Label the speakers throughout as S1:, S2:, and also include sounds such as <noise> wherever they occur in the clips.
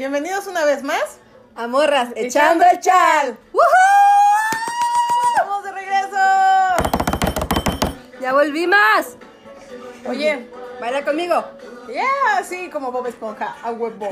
S1: Bienvenidos una vez más.
S2: A morras, echando el chal.
S1: ¡Estamos de regreso!
S2: Ya volví más.
S1: Oye,
S2: Baila conmigo.
S1: ya, sí, como Bob Esponja, a huevo.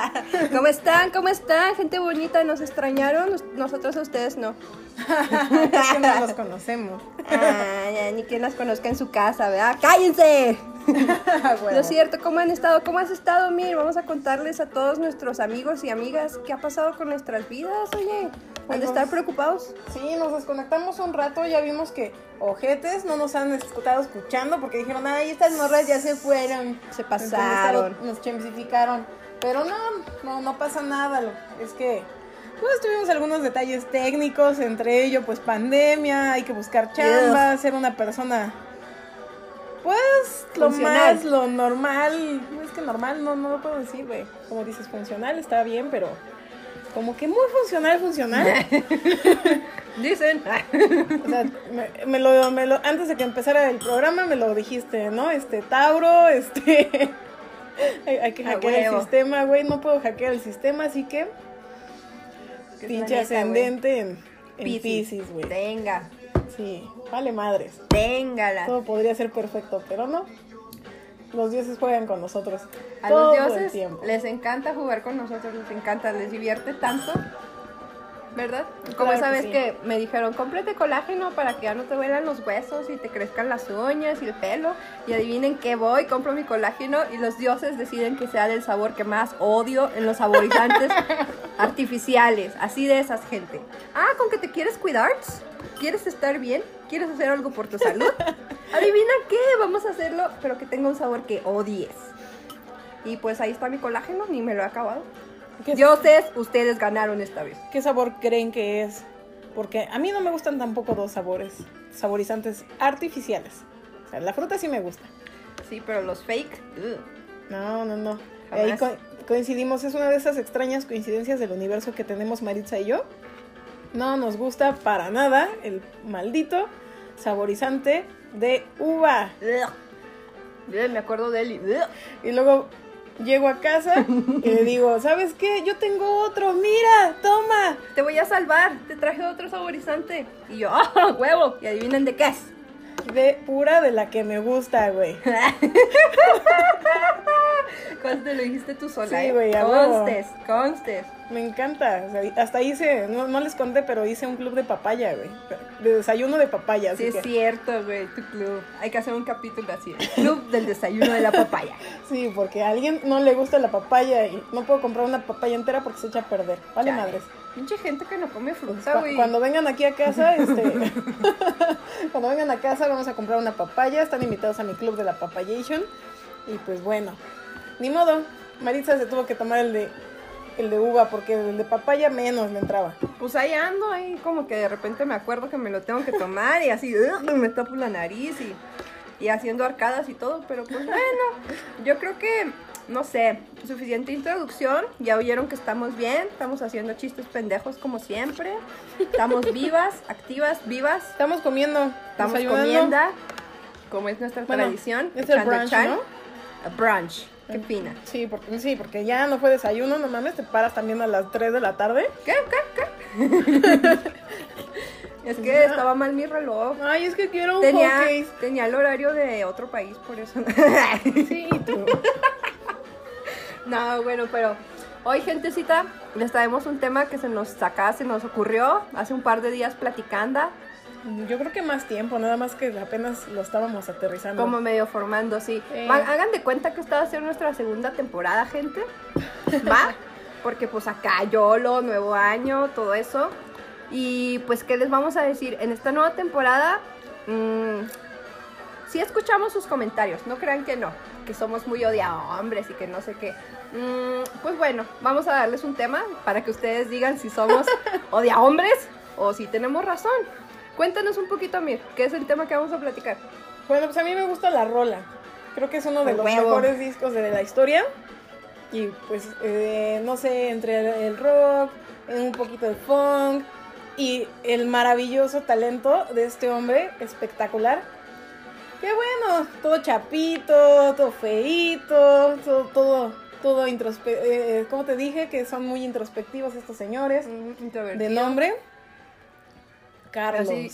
S1: <laughs>
S2: ¿Cómo están? ¿Cómo están? Gente bonita, ¿nos extrañaron? Nos- Nosotros a ustedes no. <laughs>
S1: es que no los conocemos. <laughs>
S2: Ah, ya, ni quien las conozca en su casa, ¿verdad? ¡Cállense! <laughs> Lo cierto, ¿cómo han estado? ¿Cómo has estado, Mir? Vamos a contarles a todos nuestros amigos y amigas qué ha pasado con nuestras vidas, oye. ¿Han de estar preocupados?
S1: Sí, nos desconectamos un rato, ya vimos que ojetes no nos han estado escuchando porque dijeron, ay, estas morras ya se fueron.
S2: Se pasaron.
S1: Nos, nos chemsificaron. Pero no, no, no pasa nada. Es que, pues tuvimos algunos detalles técnicos, entre ellos, pues pandemia, hay que buscar chamba, ser una persona, pues, lo
S2: Funcional.
S1: más, lo normal. Es que normal, no, no lo puedo decir, güey. Como dices, funcional está bien, pero como que muy funcional, funcional. <laughs>
S2: Dicen. <laughs>
S1: O sea, me, me lo, me lo- antes de que empezara el programa me lo dijiste, ¿no? Este, Tauro, este... <laughs> hay, hay que hackear el sistema, güey. No puedo hackear el sistema, así que... Pinche ascendente en, en.
S2: Piscis,
S1: güey.
S2: Venga,
S1: Sí, vale madres.
S2: téngala.
S1: Todo podría ser perfecto, pero no. Los dioses juegan con nosotros.
S2: A
S1: todo
S2: los dioses les encanta jugar con nosotros, les encanta, les divierte tanto, ¿verdad? Como
S1: Claro
S2: esa
S1: que
S2: vez
S1: sí.
S2: que me dijeron, cómprate colágeno para que ya no te duelan los huesos y te crezcan las uñas y el pelo. Y adivinen qué voy, compro mi colágeno y los dioses deciden que sea del sabor que más odio en los saborizantes <laughs> artificiales. Así de esas gente. Ah, con que te quieres cuidar, quieres estar bien, quieres hacer algo por tu salud. <laughs> Adivina qué, vamos a hacerlo, pero que tenga un sabor que odies. Y pues ahí está mi colágeno, ni me lo he acabado.
S1: ¿Qué,
S2: Dioses, ustedes ganaron esta vez.
S1: ¿Qué sabor creen que es? Porque a mí no me gustan tampoco dos sabores, saborizantes artificiales. O sea, la fruta sí me gusta.
S2: Sí, pero los fake. ugh.
S1: No, no, no.
S2: Jamás.
S1: Ahí co- coincidimos, es una de esas extrañas coincidencias del universo que tenemos Maritza y yo. No nos gusta para nada el maldito saborizante de uva.
S2: Ugh. Ugh, Me acuerdo de él. Y
S1: luego llego a casa y le digo, ¿sabes qué? Yo tengo otro, mira, toma.
S2: Te voy a salvar, te traje otro saborizante. Y yo, ¡ah, huevo! Y adivinen de qué es.
S1: De pura de la que me gusta, güey. <laughs>
S2: Conste, lo dijiste tú sola.
S1: Sí,
S2: ¿eh?
S1: güey, huevo.
S2: Constes, constes.
S1: Me encanta. O sea, hasta hice, no, no les conté, pero hice un club de papaya, güey. De desayuno de papaya.
S2: Sí,
S1: Así
S2: es
S1: que,
S2: cierto, güey, tu club. Hay que hacer un capítulo así. el Club del desayuno de la papaya. <laughs>
S1: Sí, porque a alguien no le gusta la papaya y no puedo comprar una papaya entera porque se echa a perder. Vale,
S2: Chale.
S1: madres.
S2: Pinche gente que no come fruta, güey.
S1: cuando vengan aquí a casa, este, <laughs> cuando vengan a casa vamos a comprar una papaya. Están invitados a mi club de la papayation. Y pues bueno, ni modo. Maritza se tuvo que tomar el de, el de uva porque el de papaya menos le entraba.
S2: Pues ahí ando, ahí como que de repente me acuerdo que me lo tengo que tomar y así me tapo la nariz y, y haciendo arcadas y todo, pero pues bueno, yo creo que, no sé, suficiente introducción, ya oyeron que estamos bien, estamos haciendo chistes pendejos como siempre, estamos <laughs> vivas, activas, vivas,
S1: Estamos comiendo,
S2: estamos comiendo, como es nuestra
S1: Bueno,
S2: tradición,
S1: es el brunch,
S2: chan.
S1: ¿no?
S2: A brunch, ¿qué opina?
S1: Sí porque, sí, porque ya no fue desayuno, no mames, te paras también a las 3 de la tarde.
S2: ¿Qué? ¿Qué? ¿Qué? <laughs> es que estaba mal mi reloj.
S1: Ay, es que quiero un
S2: Tenía, tenía el horario de otro país, por eso.
S1: Sí, tú. <laughs>
S2: no, bueno, pero hoy, gentecita, les traemos un tema que se nos acá, se nos ocurrió hace un par de días platicando,
S1: Yo creo que más tiempo, nada más que apenas lo estábamos aterrizando.
S2: como medio formando, sí. Hagan de cuenta que esta va a ser nuestra segunda temporada, gente. <laughs> ¿Va? Porque pues acá YOLO, nuevo año, todo eso. Y pues, ¿qué les vamos a decir? En esta nueva temporada, mm, sí escuchamos sus comentarios, no crean que no, que somos muy hombres y que no sé qué. Mm, pues bueno, vamos a darles un tema para que ustedes digan si somos <laughs> hombres o si tenemos razón. Cuéntanos un poquito, Amir, ¿qué es el tema que vamos a platicar?
S1: Bueno, pues a mí me gusta la rola. Creo que es uno de los
S2: huevo.
S1: mejores discos de la historia. Y pues, eh, no sé, entre el, el rock, un poquito de funk y el maravilloso talento de este hombre espectacular. Qué bueno, todo chapito, todo feito, todo, todo todo introspe eh, ¿cómo te dije? Que son muy introspectivos estos señores. De nombre, Carlos.
S2: Así,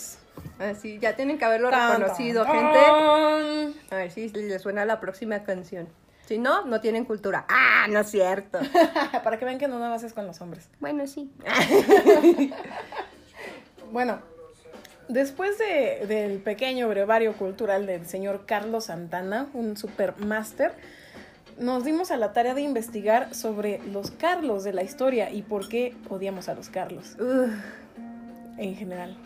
S2: así, ya tienen que haberlo
S1: Tan,
S2: reconocido,
S1: tan,
S2: gente.
S1: tan.
S2: A ver si les suena la próxima canción. Si no, no tienen cultura. Ah, no es cierto. <laughs>
S1: Para que vean que no nada más es con los hombres.
S2: bueno, sí. <laughs>
S1: Bueno, después de- del pequeño brevario cultural del señor Carlos Santana, un supermaster, nos dimos a la tarea de investigar sobre los Carlos de la historia y por qué odiamos a los Carlos en general.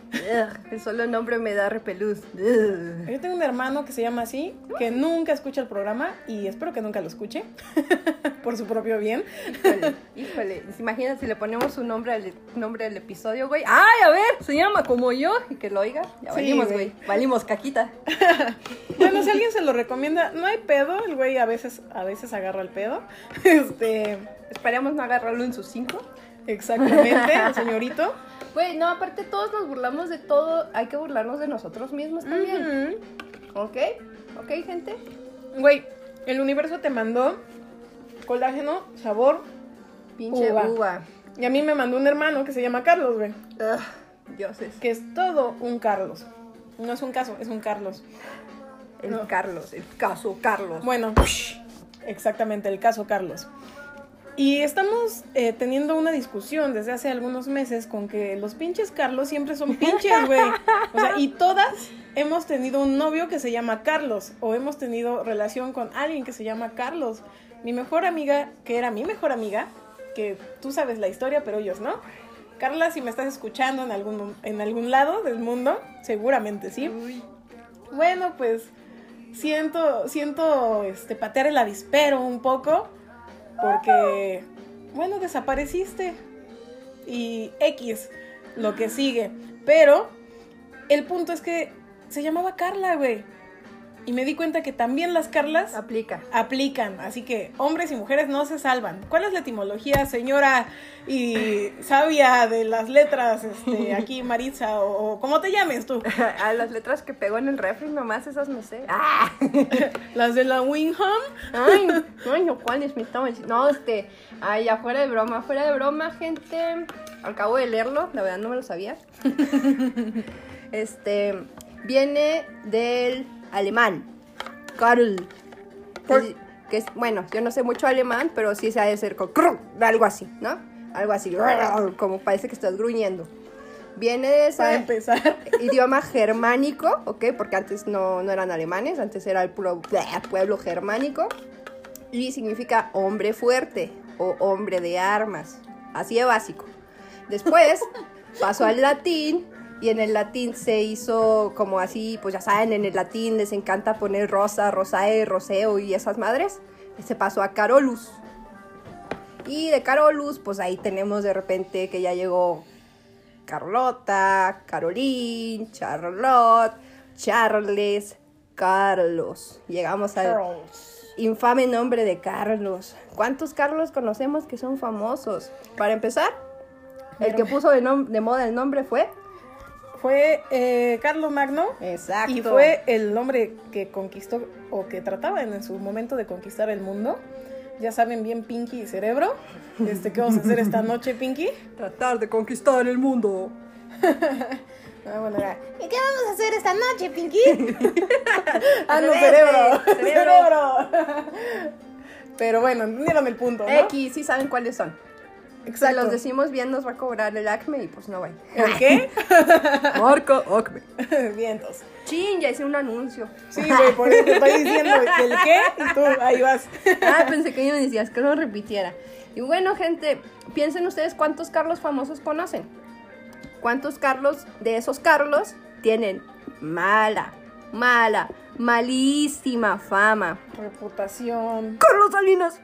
S2: el solo nombre me da repelús.
S1: Yo tengo un hermano que se llama así, que nunca escucha el programa y espero que nunca lo escuche, <laughs> por su propio bien.
S2: Híjole, híjole. Imagínate si le ponemos un nombre al nombre del episodio, güey. ¡Ay, a ver! Se llama como yo. Y que lo oiga. Ya valimos,
S1: güey.
S2: güey. Valimos caquita. <laughs>
S1: Bueno, si alguien se lo recomienda, no hay pedo, el güey a veces, a veces agarra el pedo. <laughs> Este,
S2: Esperemos no agarrarlo en sus cinco.
S1: Exactamente, el señorito. <laughs>
S2: Güey, no, aparte todos nos burlamos de todo. Hay que burlarnos de nosotros mismos también.
S1: Ujú.
S2: ¿Ok? ¿Ok, gente?
S1: Güey, el universo te mandó colágeno, sabor,
S2: Pinche
S1: Uva.
S2: uva.
S1: y a mí me mandó un hermano que se llama Carlos, güey,
S2: dioses.
S1: que es todo un Carlos. No es un caso, es un Carlos.
S2: El
S1: No.
S2: Carlos, el caso Carlos.
S1: Bueno, exactamente, el caso Carlos. Y estamos eh, teniendo una discusión desde hace algunos meses con que los pinches Carlos siempre son pinches, güey. O sea, y todas hemos tenido un novio que se llama Carlos o hemos tenido relación con alguien que se llama Carlos. Mi mejor amiga, que era mi mejor amiga, que tú sabes la historia, pero ellos no. Carla, si me estás escuchando en algún, en algún lado del mundo, seguramente sí.
S2: Uy.
S1: Bueno, pues siento, siento este, patear el avispero un poco porque, bueno, desapareciste y X, lo que sigue. Pero el punto es que se llamaba Carla, güey. Y me di cuenta que también las Carlas
S2: Aplica.
S1: aplican, así que hombres y mujeres no se salvan. ¿Cuál es la etimología, señora y sabia de las letras, este, <laughs> aquí Maritza o, o como te llames tú? <laughs>
S2: A las letras que pegó en el refri, nomás esas me sé. ¡Ah! <laughs>
S1: Las de la Wingham.
S2: Ay, ay, no, ¿cuáles me estaban diciendo? No, este, ay, ya fuera de broma, fuera de broma, gente. Acabo de leerlo, la verdad no me lo sabía. Este, viene del alemán, Karl. Que, que es, bueno, yo no sé mucho alemán, pero sí se ha de ser con algo así, ¿no? Algo así, <laughs> como parece que estás gruñendo. Viene de ese
S1: empezar. <laughs>
S2: idioma germánico, ¿ok? Porque antes no, no eran alemanes, antes era el pueblo, pueblo germánico. Y significa hombre fuerte o hombre de armas. Así de básico. Después <laughs> pasó al latín y en el latín se hizo como así, pues ya saben, en el latín les encanta poner rosa, rosae, roseo y esas madres. Se pasó a Carolus. Y de Carolus, pues ahí tenemos de repente que ya llegó Carlota, Caroline, Charlotte, Charles, Carlos. Llegamos al infame nombre de Carlos. ¿Cuántos Carlos conocemos que son famosos? Para empezar, el que puso de moda el nombre fue.
S1: Fue eh, Carlos Magno.
S2: Exacto.
S1: Y fue el hombre que conquistó o que trataba en su momento de conquistar el mundo. Ya saben bien Pinky y Cerebro. Este, ¿Qué vamos a hacer esta noche, Pinky? <laughs>
S2: Tratar de conquistar el mundo. <laughs>
S1: Ah, bueno, era, ¿Y qué vamos a hacer esta noche, Pinky? <laughs> ah, no, cerebro.
S2: cerebro.
S1: Pero bueno, entendieron el punto, ¿no?
S2: X, sí saben cuáles son. Si
S1: Exacto.
S2: los decimos bien nos va a cobrar el acme y pues no va.
S1: ¿El qué? <laughs>
S2: Marca acme. <laughs>
S1: Vientos.
S2: Chin, ya hice un anuncio.
S1: Sí, güey, por eso te estoy diciendo el qué y tú ahí vas. <laughs>
S2: Ah, pensé que me decías que lo repitiera. Y bueno, gente, piensen ustedes cuántos Carlos famosos conocen. ¿Cuántos Carlos de esos Carlos tienen mala, mala, malísima fama?
S1: Reputación.
S2: Carlos Salinas.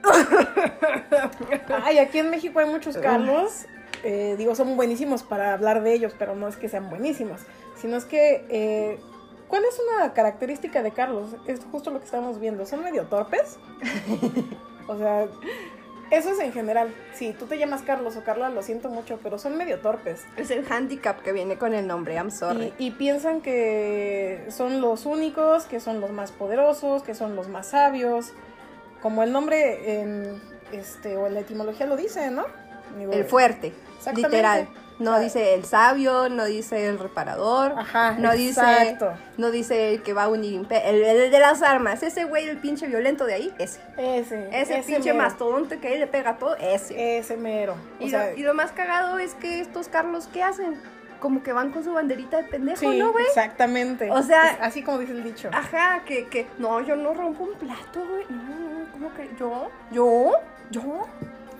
S1: Ay, aquí en México hay muchos Carlos. eh, digo, son buenísimos para hablar de ellos, pero no es que sean buenísimos, sino es que, eh, ¿cuál es una característica de Carlos? Es justo lo que estamos viendo. ¿Son medio torpes? <laughs> o sea, eso es en general. Si tú te llamas Carlos o Carla, lo siento mucho, pero son medio torpes.
S2: Es el handicap que viene con el nombre, I'm sorry.
S1: Y, y piensan que son los únicos, que son los más poderosos, que son los más sabios. Como el nombre en, este, o la etimología lo dice, ¿no? Digo,
S2: El fuerte, literal. No dice el sabio, no dice el reparador,
S1: Ajá,
S2: no dice no dice el que va a unir el, el de las armas, ese güey el pinche violento de ahí, ese.
S1: Ese,
S2: Ese, pinche
S1: mero,
S2: mastodonte que ahí le pega todo, ese.
S1: Ese mero. O
S2: y,
S1: sea,
S2: lo, y lo más cagado es que estos Carlos, ¿qué hacen? Como que van con su banderita de pendejo,
S1: sí,
S2: ¿no, güey?
S1: exactamente.
S2: O sea-
S1: Es así como dice el dicho.
S2: Ajá, que, que, no, yo no rompo un plato, güey. No, no, ¿cómo que? ¿Yo? ¿Yo? ¿Yo?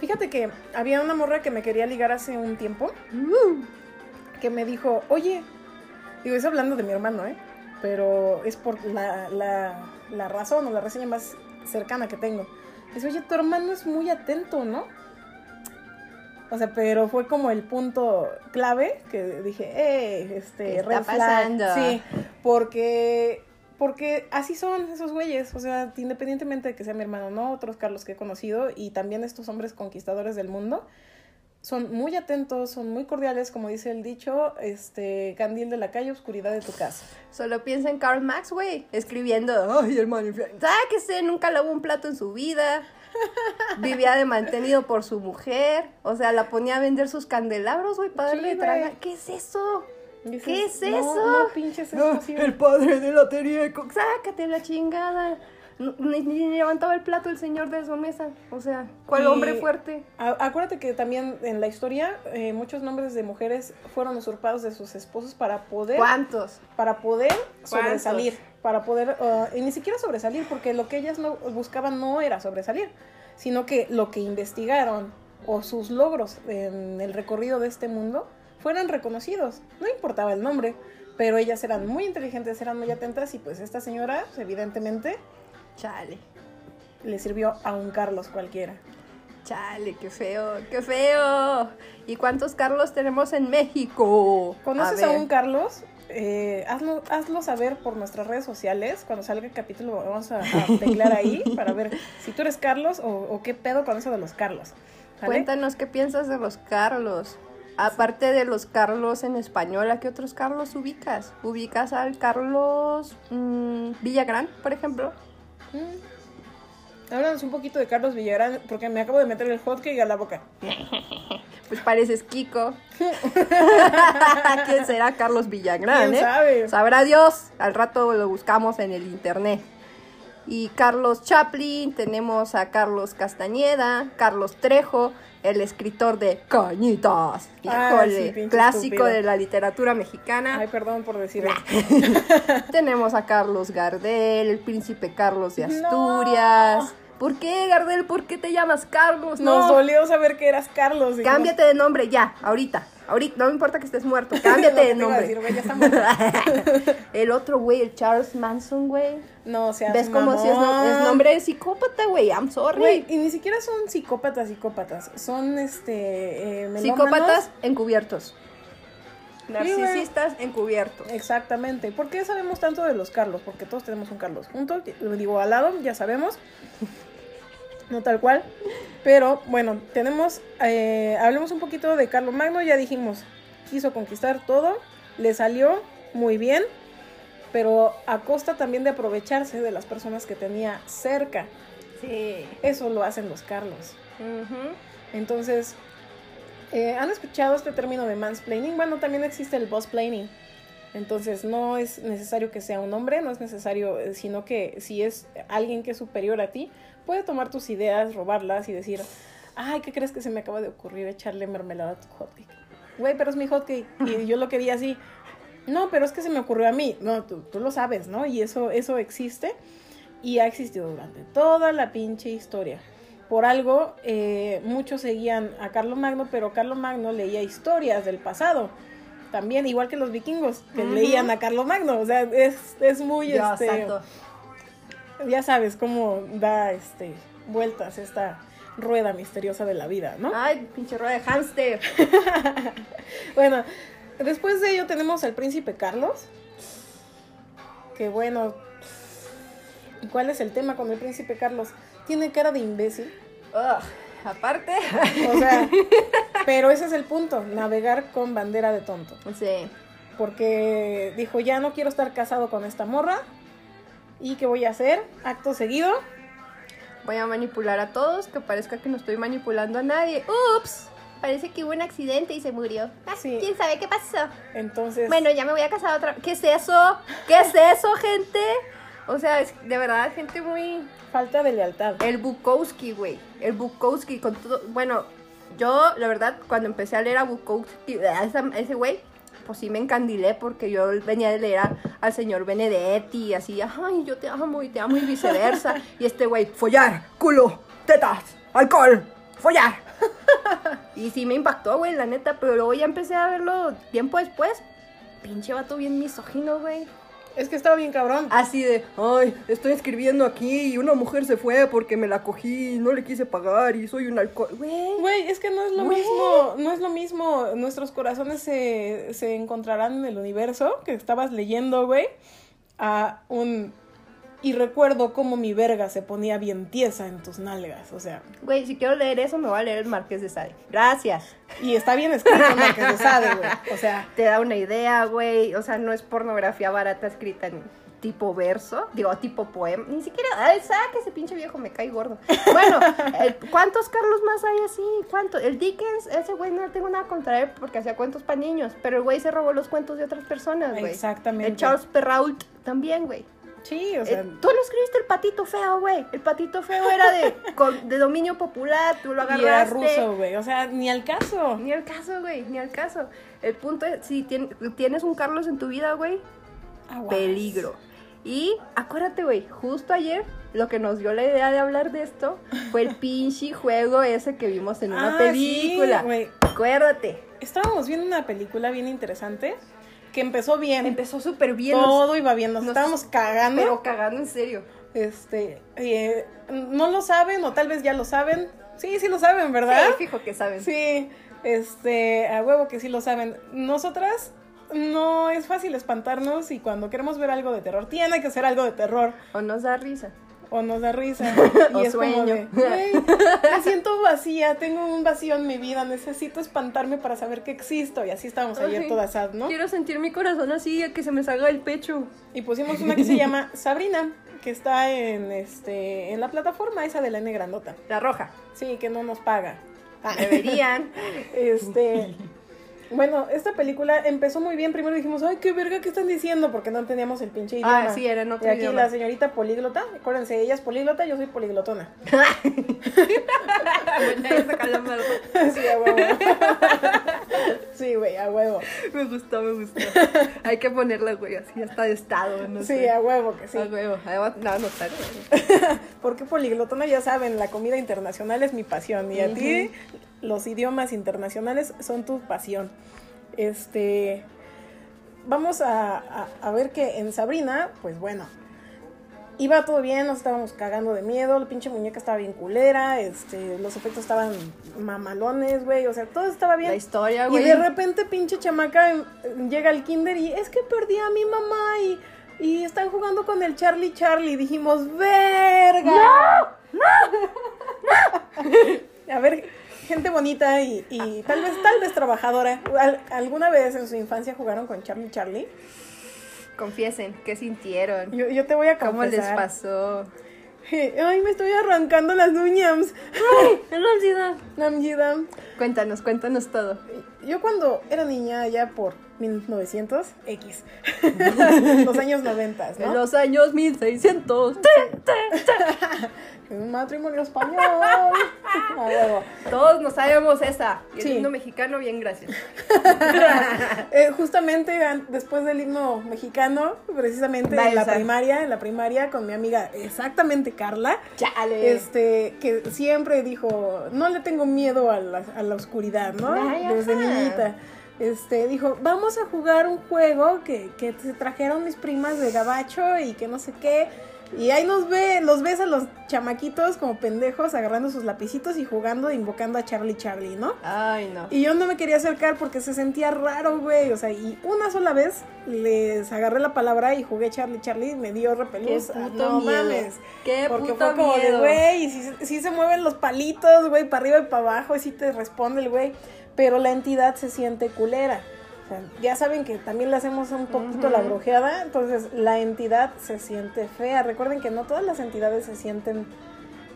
S1: Fíjate que había una morra que me quería ligar hace un tiempo que me dijo, oye, digo, es hablando de mi hermano, ¿eh? Pero es por la, la, la razón o la reseña más cercana que tengo. Dice, oye, tu hermano es muy atento, ¿no? O sea, pero fue como el punto clave que dije, eh, este,
S2: ¿Qué está
S1: red flag".
S2: pasando?
S1: Sí, porque, porque así son esos güeyes. O sea, independientemente de que sea mi hermano, ¿no? Otros Carlos que he conocido y también estos hombres conquistadores del mundo son muy atentos, son muy cordiales, como dice el dicho, este, candil de la calle, oscuridad de tu casa.
S2: Solo piensa en Karl Marx, güey, escribiendo, ay, hermano, ¿sabes que sé? Nunca lavó un plato en su vida. <laughs> Vivía de mantenido por su mujer. O sea, la ponía a vender sus candelabros, güey, para
S1: Sí,
S2: darle
S1: güey.
S2: tragar. ¿Qué es eso?
S1: Dices,
S2: ¿Qué es
S1: "No,
S2: eso?
S1: No, pinches, es posible".
S2: padre de la Teriaco. Sácate la chingada. Ni, ni levantaba el plato el señor de su mesa. O sea, ¿cuál
S1: Y-
S2: hombre fuerte?
S1: A- Acuérdate que también en la historia eh, muchos nombres de mujeres fueron usurpados de sus esposos para poder
S2: ¿Cuántos?
S1: para poder sobresalir, para poder uh, y ni siquiera sobresalir porque lo que ellas no buscaban no era sobresalir, sino que lo que investigaron o sus logros en el recorrido de este mundo fueran reconocidos. No importaba el nombre, pero ellas eran muy inteligentes, eran muy atentas y pues esta señora evidentemente
S2: Chale.
S1: le sirvió a un Carlos cualquiera.
S2: Chale, qué feo, qué feo. ¿Y cuántos Carlos tenemos en México?
S1: ¿Conoces a, un Carlos? Eh, hazlo, hazlo saber por nuestras redes sociales. Cuando salga el capítulo vamos a, a <laughs> ahí para ver si tú eres Carlos o, o qué pedo con eso de los Carlos. ¿sale?
S2: Cuéntanos qué piensas de los Carlos. Aparte de los Carlos en español, ¿a qué otros Carlos ubicas? ¿Ubicas al Carlos mm, Villagrán, por ejemplo?
S1: Mm. Háblanos un poquito de Carlos Villarán porque me acabo de meter el hotcake a la boca. <laughs>
S2: Pues pareces Kiko. <laughs> ¿Quién será Carlos Villagrán?
S1: ¿Quién
S2: eh?
S1: sabe?
S2: Sabrá Dios. Al rato lo buscamos en el internet. Y Carlos Chaplin, tenemos a Carlos Castañeda, Carlos Trejo, el escritor de Cañitas. Híjole,
S1: sí,
S2: clásico
S1: estúpido.
S2: de la literatura mexicana.
S1: Ay, perdón por decir. <laughs>
S2: Tenemos a Carlos Gardel, el príncipe Carlos de
S1: No.
S2: Asturias. ¿Por qué, Gardel? ¿Por qué te llamas Carlos?
S1: Nos
S2: No.
S1: dolió saber que eras Carlos.
S2: Cámbiate de nombre ya, ahorita. Ahorita, no me importa que estés muerto. Cámbiate <laughs> de nombre.
S1: decir, güey, ya está muerto. <laughs>
S2: el otro güey, el Charles Manson, güey.
S1: No, o sea,
S2: ¿Ves como si es, no- es nombre de psicópata, güey? I'm sorry.
S1: Güey, y ni siquiera son psicópatas, psicópatas. Son este. eh.
S2: Psicópatas encubiertos. Narcisistas encubiertos.
S1: Exactamente. ¿Por qué sabemos tanto de los Carlos? Porque todos tenemos un Carlos juntos, digo al lado, ya sabemos. No tal cual. Pero bueno, tenemos. Eh, hablemos un poquito de Carlos Magno. Ya dijimos, quiso conquistar todo. Le salió muy bien. Pero a costa también de aprovecharse de las personas que tenía cerca.
S2: Sí.
S1: Eso lo hacen los Carlos. Entonces, eh, ¿han escuchado este término de mansplaining? Bueno, también existe el bossplaining. Entonces, no es necesario que sea un hombre, no es necesario, eh, sino que si es alguien que es superior a ti, puede tomar tus ideas, robarlas y decir, ay, ¿qué crees que se me acaba de ocurrir echarle mermelada a tu hotcake? Güey, pero es mi hotcake y <laughs> yo lo quería así. No, pero es que se me ocurrió a mí. No, tú, tú lo sabes, ¿no? Y eso, eso existe y ha existido durante toda la pinche historia. Por algo, eh, muchos seguían a Carlo Magno, pero Carlo Magno leía historias del pasado. También, igual que los vikingos, que
S2: Ujú.
S1: leían a Carlo Magno. O sea, es, es muy,
S2: Dios
S1: este,
S2: santo.
S1: Ya sabes cómo da, este, vueltas esta rueda misteriosa de la vida, ¿no?
S2: Ay, pinche rueda de hámster. <laughs>
S1: Bueno, después de ello tenemos al príncipe Carlos. Que bueno. ¿y ¿Cuál es el tema con el príncipe Carlos? Tiene cara de imbécil.
S2: Ugh, aparte.
S1: O sea, <laughs> pero ese es el punto, navegar con bandera de tonto.
S2: Sí.
S1: Porque dijo, ya no quiero estar casado con esta morra. ¿Y qué voy a hacer? Acto seguido.
S2: Voy a manipular a todos, que parezca que no estoy manipulando a nadie. ¡Ups! Parece que hubo un accidente y se murió. Ah,
S1: Sí.
S2: ¿Quién sabe qué pasó?
S1: Entonces,
S2: Bueno, ya me voy a casar otra vez. ¿Qué es eso? ¿Qué es eso, gente? O sea, es de verdad, gente muy...
S1: falta de lealtad.
S2: El Bukowski, güey. El Bukowski con todo... Bueno, yo, la verdad, cuando empecé a leer a Bukowski, a ese güey, pues sí me encandilé porque yo venía de leer a- al señor Benedetti y así, ay, yo te amo y te amo y viceversa. <laughs> y este güey, follar, culo, tetas, alcohol, follar. <laughs> y sí me impactó, güey, la neta, pero luego ya empecé a verlo tiempo después. Pinche vato bien misógino, güey.
S1: Es que estaba bien cabrón.
S2: Así de, ay, estoy escribiendo aquí y una mujer se fue porque me la cogí y no le quise pagar y soy un alcohol. Güey.
S1: Güey, es que no es lo
S2: Güey.
S1: mismo, no es lo mismo. Nuestros corazones se, se encontrarán en el universo que estabas leyendo, güey, a un... Y recuerdo cómo mi verga se ponía bien tiesa en tus nalgas, o sea...
S2: Güey, si quiero leer eso, me voy a leer el Marqués de Sade. Gracias.
S1: Y está bien escrito en lo que se sabe, güey. O sea,
S2: Te da una idea, güey. O sea, no es pornografía barata escrita en tipo verso, digo, tipo poema. Ni siquiera, ay, saque ese pinche viejo, me cae gordo. Bueno, <laughs> ¿cuántos Carlos más hay así? ¿Cuántos? El Dickens, ese güey no tengo nada contra él porque hacía cuentos para niños, pero el güey se robó los cuentos de otras personas, güey.
S1: Exactamente.
S2: El Charles Perrault también, güey.
S1: Sí, o sea...
S2: Eh, tú no escribiste el patito feo, güey. El patito feo era de, <laughs> con- de dominio popular, tú lo
S1: y era
S2: agarraste.
S1: ruso, güey. O sea, ni al caso.
S2: Ni al caso, güey, ni al caso. El punto es, si tien- tienes un Carlos en tu vida, güey, peligro. Y acuérdate, güey, justo ayer lo que nos dio la idea de hablar de esto fue el <laughs> pinche juego ese que vimos en una
S1: Ah,
S2: película.
S1: sí,
S2: acuérdate.
S1: Estábamos viendo una película bien interesante que empezó bien.
S2: Empezó súper bien.
S1: Todo iba bien, nos,
S2: nos-
S1: estábamos cagando.
S2: pero cagando en serio.
S1: Este, eh, no lo saben o tal vez ya lo saben. Sí, sí lo saben, ¿verdad?
S2: Sí, fijo que saben.
S1: Sí, este, a huevo que sí lo saben. Nosotras no es fácil espantarnos y cuando queremos ver algo de terror, tiene que ser algo de terror
S2: O nos da risa.
S1: O nos da risa. <laughs>
S2: O
S1: y es como
S2: sueño.
S1: de, "Güey, me siento vacía, tengo un vacío en mi vida, necesito espantarme para saber que existo. Y así estábamos ayer
S2: Ay,
S1: todas sad, ¿no?
S2: Quiero sentir mi corazón así, a que se me salga el pecho.
S1: Y pusimos una que se <laughs> llama Sabrina, que está en este en la plataforma esa de la N grandota.
S2: La roja.
S1: Sí, que no nos paga. Ah,
S2: Deberían. <laughs>
S1: Este, bueno, esta película empezó muy bien. Primero dijimos, ay, qué verga, ¿qué están diciendo? Porque no entendíamos el pinche idioma.
S2: Ah, sí, era en otro
S1: Y aquí
S2: idioma.
S1: la señorita políglota, acuérdense, ella es políglota, yo soy poliglotona. <laughs> <laughs>
S2: Bueno, ahí saca la mano.
S1: sí, a huevo. sí, güey, a huevo.
S2: Me gustó, me gustó. Hay que ponerla, güey, así hasta de estado, no
S1: Sí,
S2: sé.
S1: a huevo que sí.
S2: A huevo. Además, nada, no está. <laughs>
S1: Porque poliglotona, ya saben, la comida internacional es mi pasión. Y a ti, los idiomas internacionales son tu pasión. Este. Vamos a, a- a ver que en Sabrina, pues bueno. Iba todo bien, nos estábamos cagando de miedo, la pinche muñeca estaba bien culera, este, los efectos estaban mamalones, güey, o sea, todo estaba bien.
S2: La historia,
S1: Y
S2: güey.
S1: de repente, pinche chamaca em, llega al kinder y es que perdí a mi mamá y, y están jugando con el Charlie Charlie. Dijimos, ¡verga! ¡No! <laughs> A ver, gente bonita y, y tal vez, tal vez trabajadora. ¿Al- ¿Alguna vez en su infancia jugaron con Charlie Charlie?
S2: Confiesen, ¿qué sintieron?
S1: Yo, yo te voy a
S2: ¿Cómo les
S1: confesar.
S2: pasó? <laughs>
S1: Ay, me estoy arrancando las uñas.
S2: Realidad.
S1: Namjidam.
S2: Cuéntanos, cuéntanos todo.
S1: Yo cuando era niña, allá por 1900, X. <laughs> Los años 90,
S2: En
S1: ¿no?
S2: los años 1600. <laughs>
S1: En un matrimonio español. <laughs>
S2: Todos nos sabemos esa. Y el
S1: Sí.
S2: himno mexicano, bien, gracias.
S1: Eh, justamente después del himno mexicano, precisamente
S2: Vaya,
S1: en la
S2: o sea.
S1: primaria, en la primaria con mi amiga, exactamente Carla,
S2: Chale.
S1: este, que siempre dijo, no le tengo miedo a la, a la oscuridad, ¿no? Desde
S2: ajá.
S1: Este, dijo, vamos a jugar un juego que, que se trajeron mis primas de gabacho y que no sé qué. Y ahí nos ve, los ves a los chamaquitos como pendejos agarrando sus lapicitos y jugando, invocando a Charlie Charlie, ¿no?
S2: Ay, no.
S1: Y yo no me quería acercar porque se sentía raro, güey. O sea, y una sola vez les agarré la palabra y jugué Charlie Charlie y me dio repelús. Ah, no
S2: miedo.
S1: mames.
S2: Qué
S1: porque
S2: puto
S1: fue como de, güey, y si, si se mueven los palitos, güey, para arriba y para abajo, y si te responde el güey. Pero la entidad se siente culera. O sea, ya saben que también le hacemos un poquito la brujeada, entonces la entidad se siente fea. Recuerden que no todas las entidades se sienten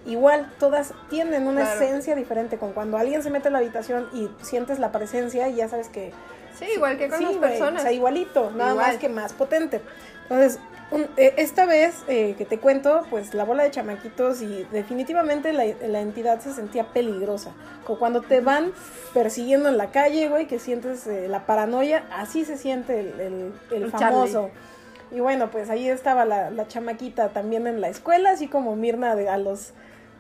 S1: igual, todas tienen una
S2: Claro.
S1: esencia diferente. Con cuando alguien se mete a la habitación y sientes la presencia, y ya sabes que
S2: Sí, igual que con
S1: Sí,
S2: las personas.
S1: O sea, igualito, nada
S2: Igual.
S1: más que más potente. Entonces, un- eh, esta vez eh, que te cuento, pues la bola de chamaquitos y definitivamente la, la entidad se sentía peligrosa. Como cuando te van persiguiendo en la calle, güey, que sientes eh, la paranoia, así se siente el, el- el
S2: El
S1: famoso. Y bueno, pues ahí estaba la, la chamaquita también en la escuela, así como Mirna de, a los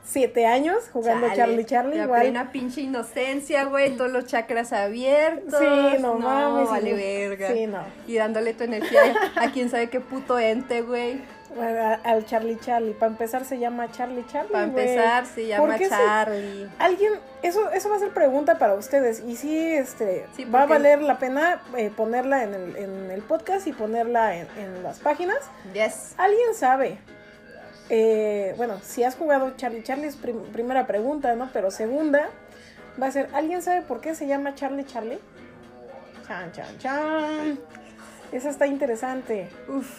S1: siete años, jugando
S2: Chale,
S1: Charlie Charlie,
S2: la
S1: igual.
S2: plena pinche inocencia, güey, todos los chakras abiertos.
S1: Sí, no, mames.
S2: vale verga.
S1: Sí, no.
S2: Y dándole tu energía a, a quién sabe qué puto ente, güey.
S1: Bueno, al Charlie Charlie. Para empezar se llama Charlie Charlie.
S2: Para empezar, se llama
S1: ¿Por qué se-
S2: Charlie.
S1: Alguien, eso, eso va a ser pregunta para ustedes. Y sí, este,
S2: Sí,
S1: va a valer la pena eh, ponerla en el, en el podcast y ponerla en, en las páginas.
S2: Yes.
S1: ¿Alguien sabe? Eh, bueno, si has jugado Charlie Charlie es prim- primera pregunta, ¿no? Pero segunda va a ser, ¿alguien sabe por qué se llama Charlie Charlie? Chan, chan, chan. Esa está interesante.
S2: Uf,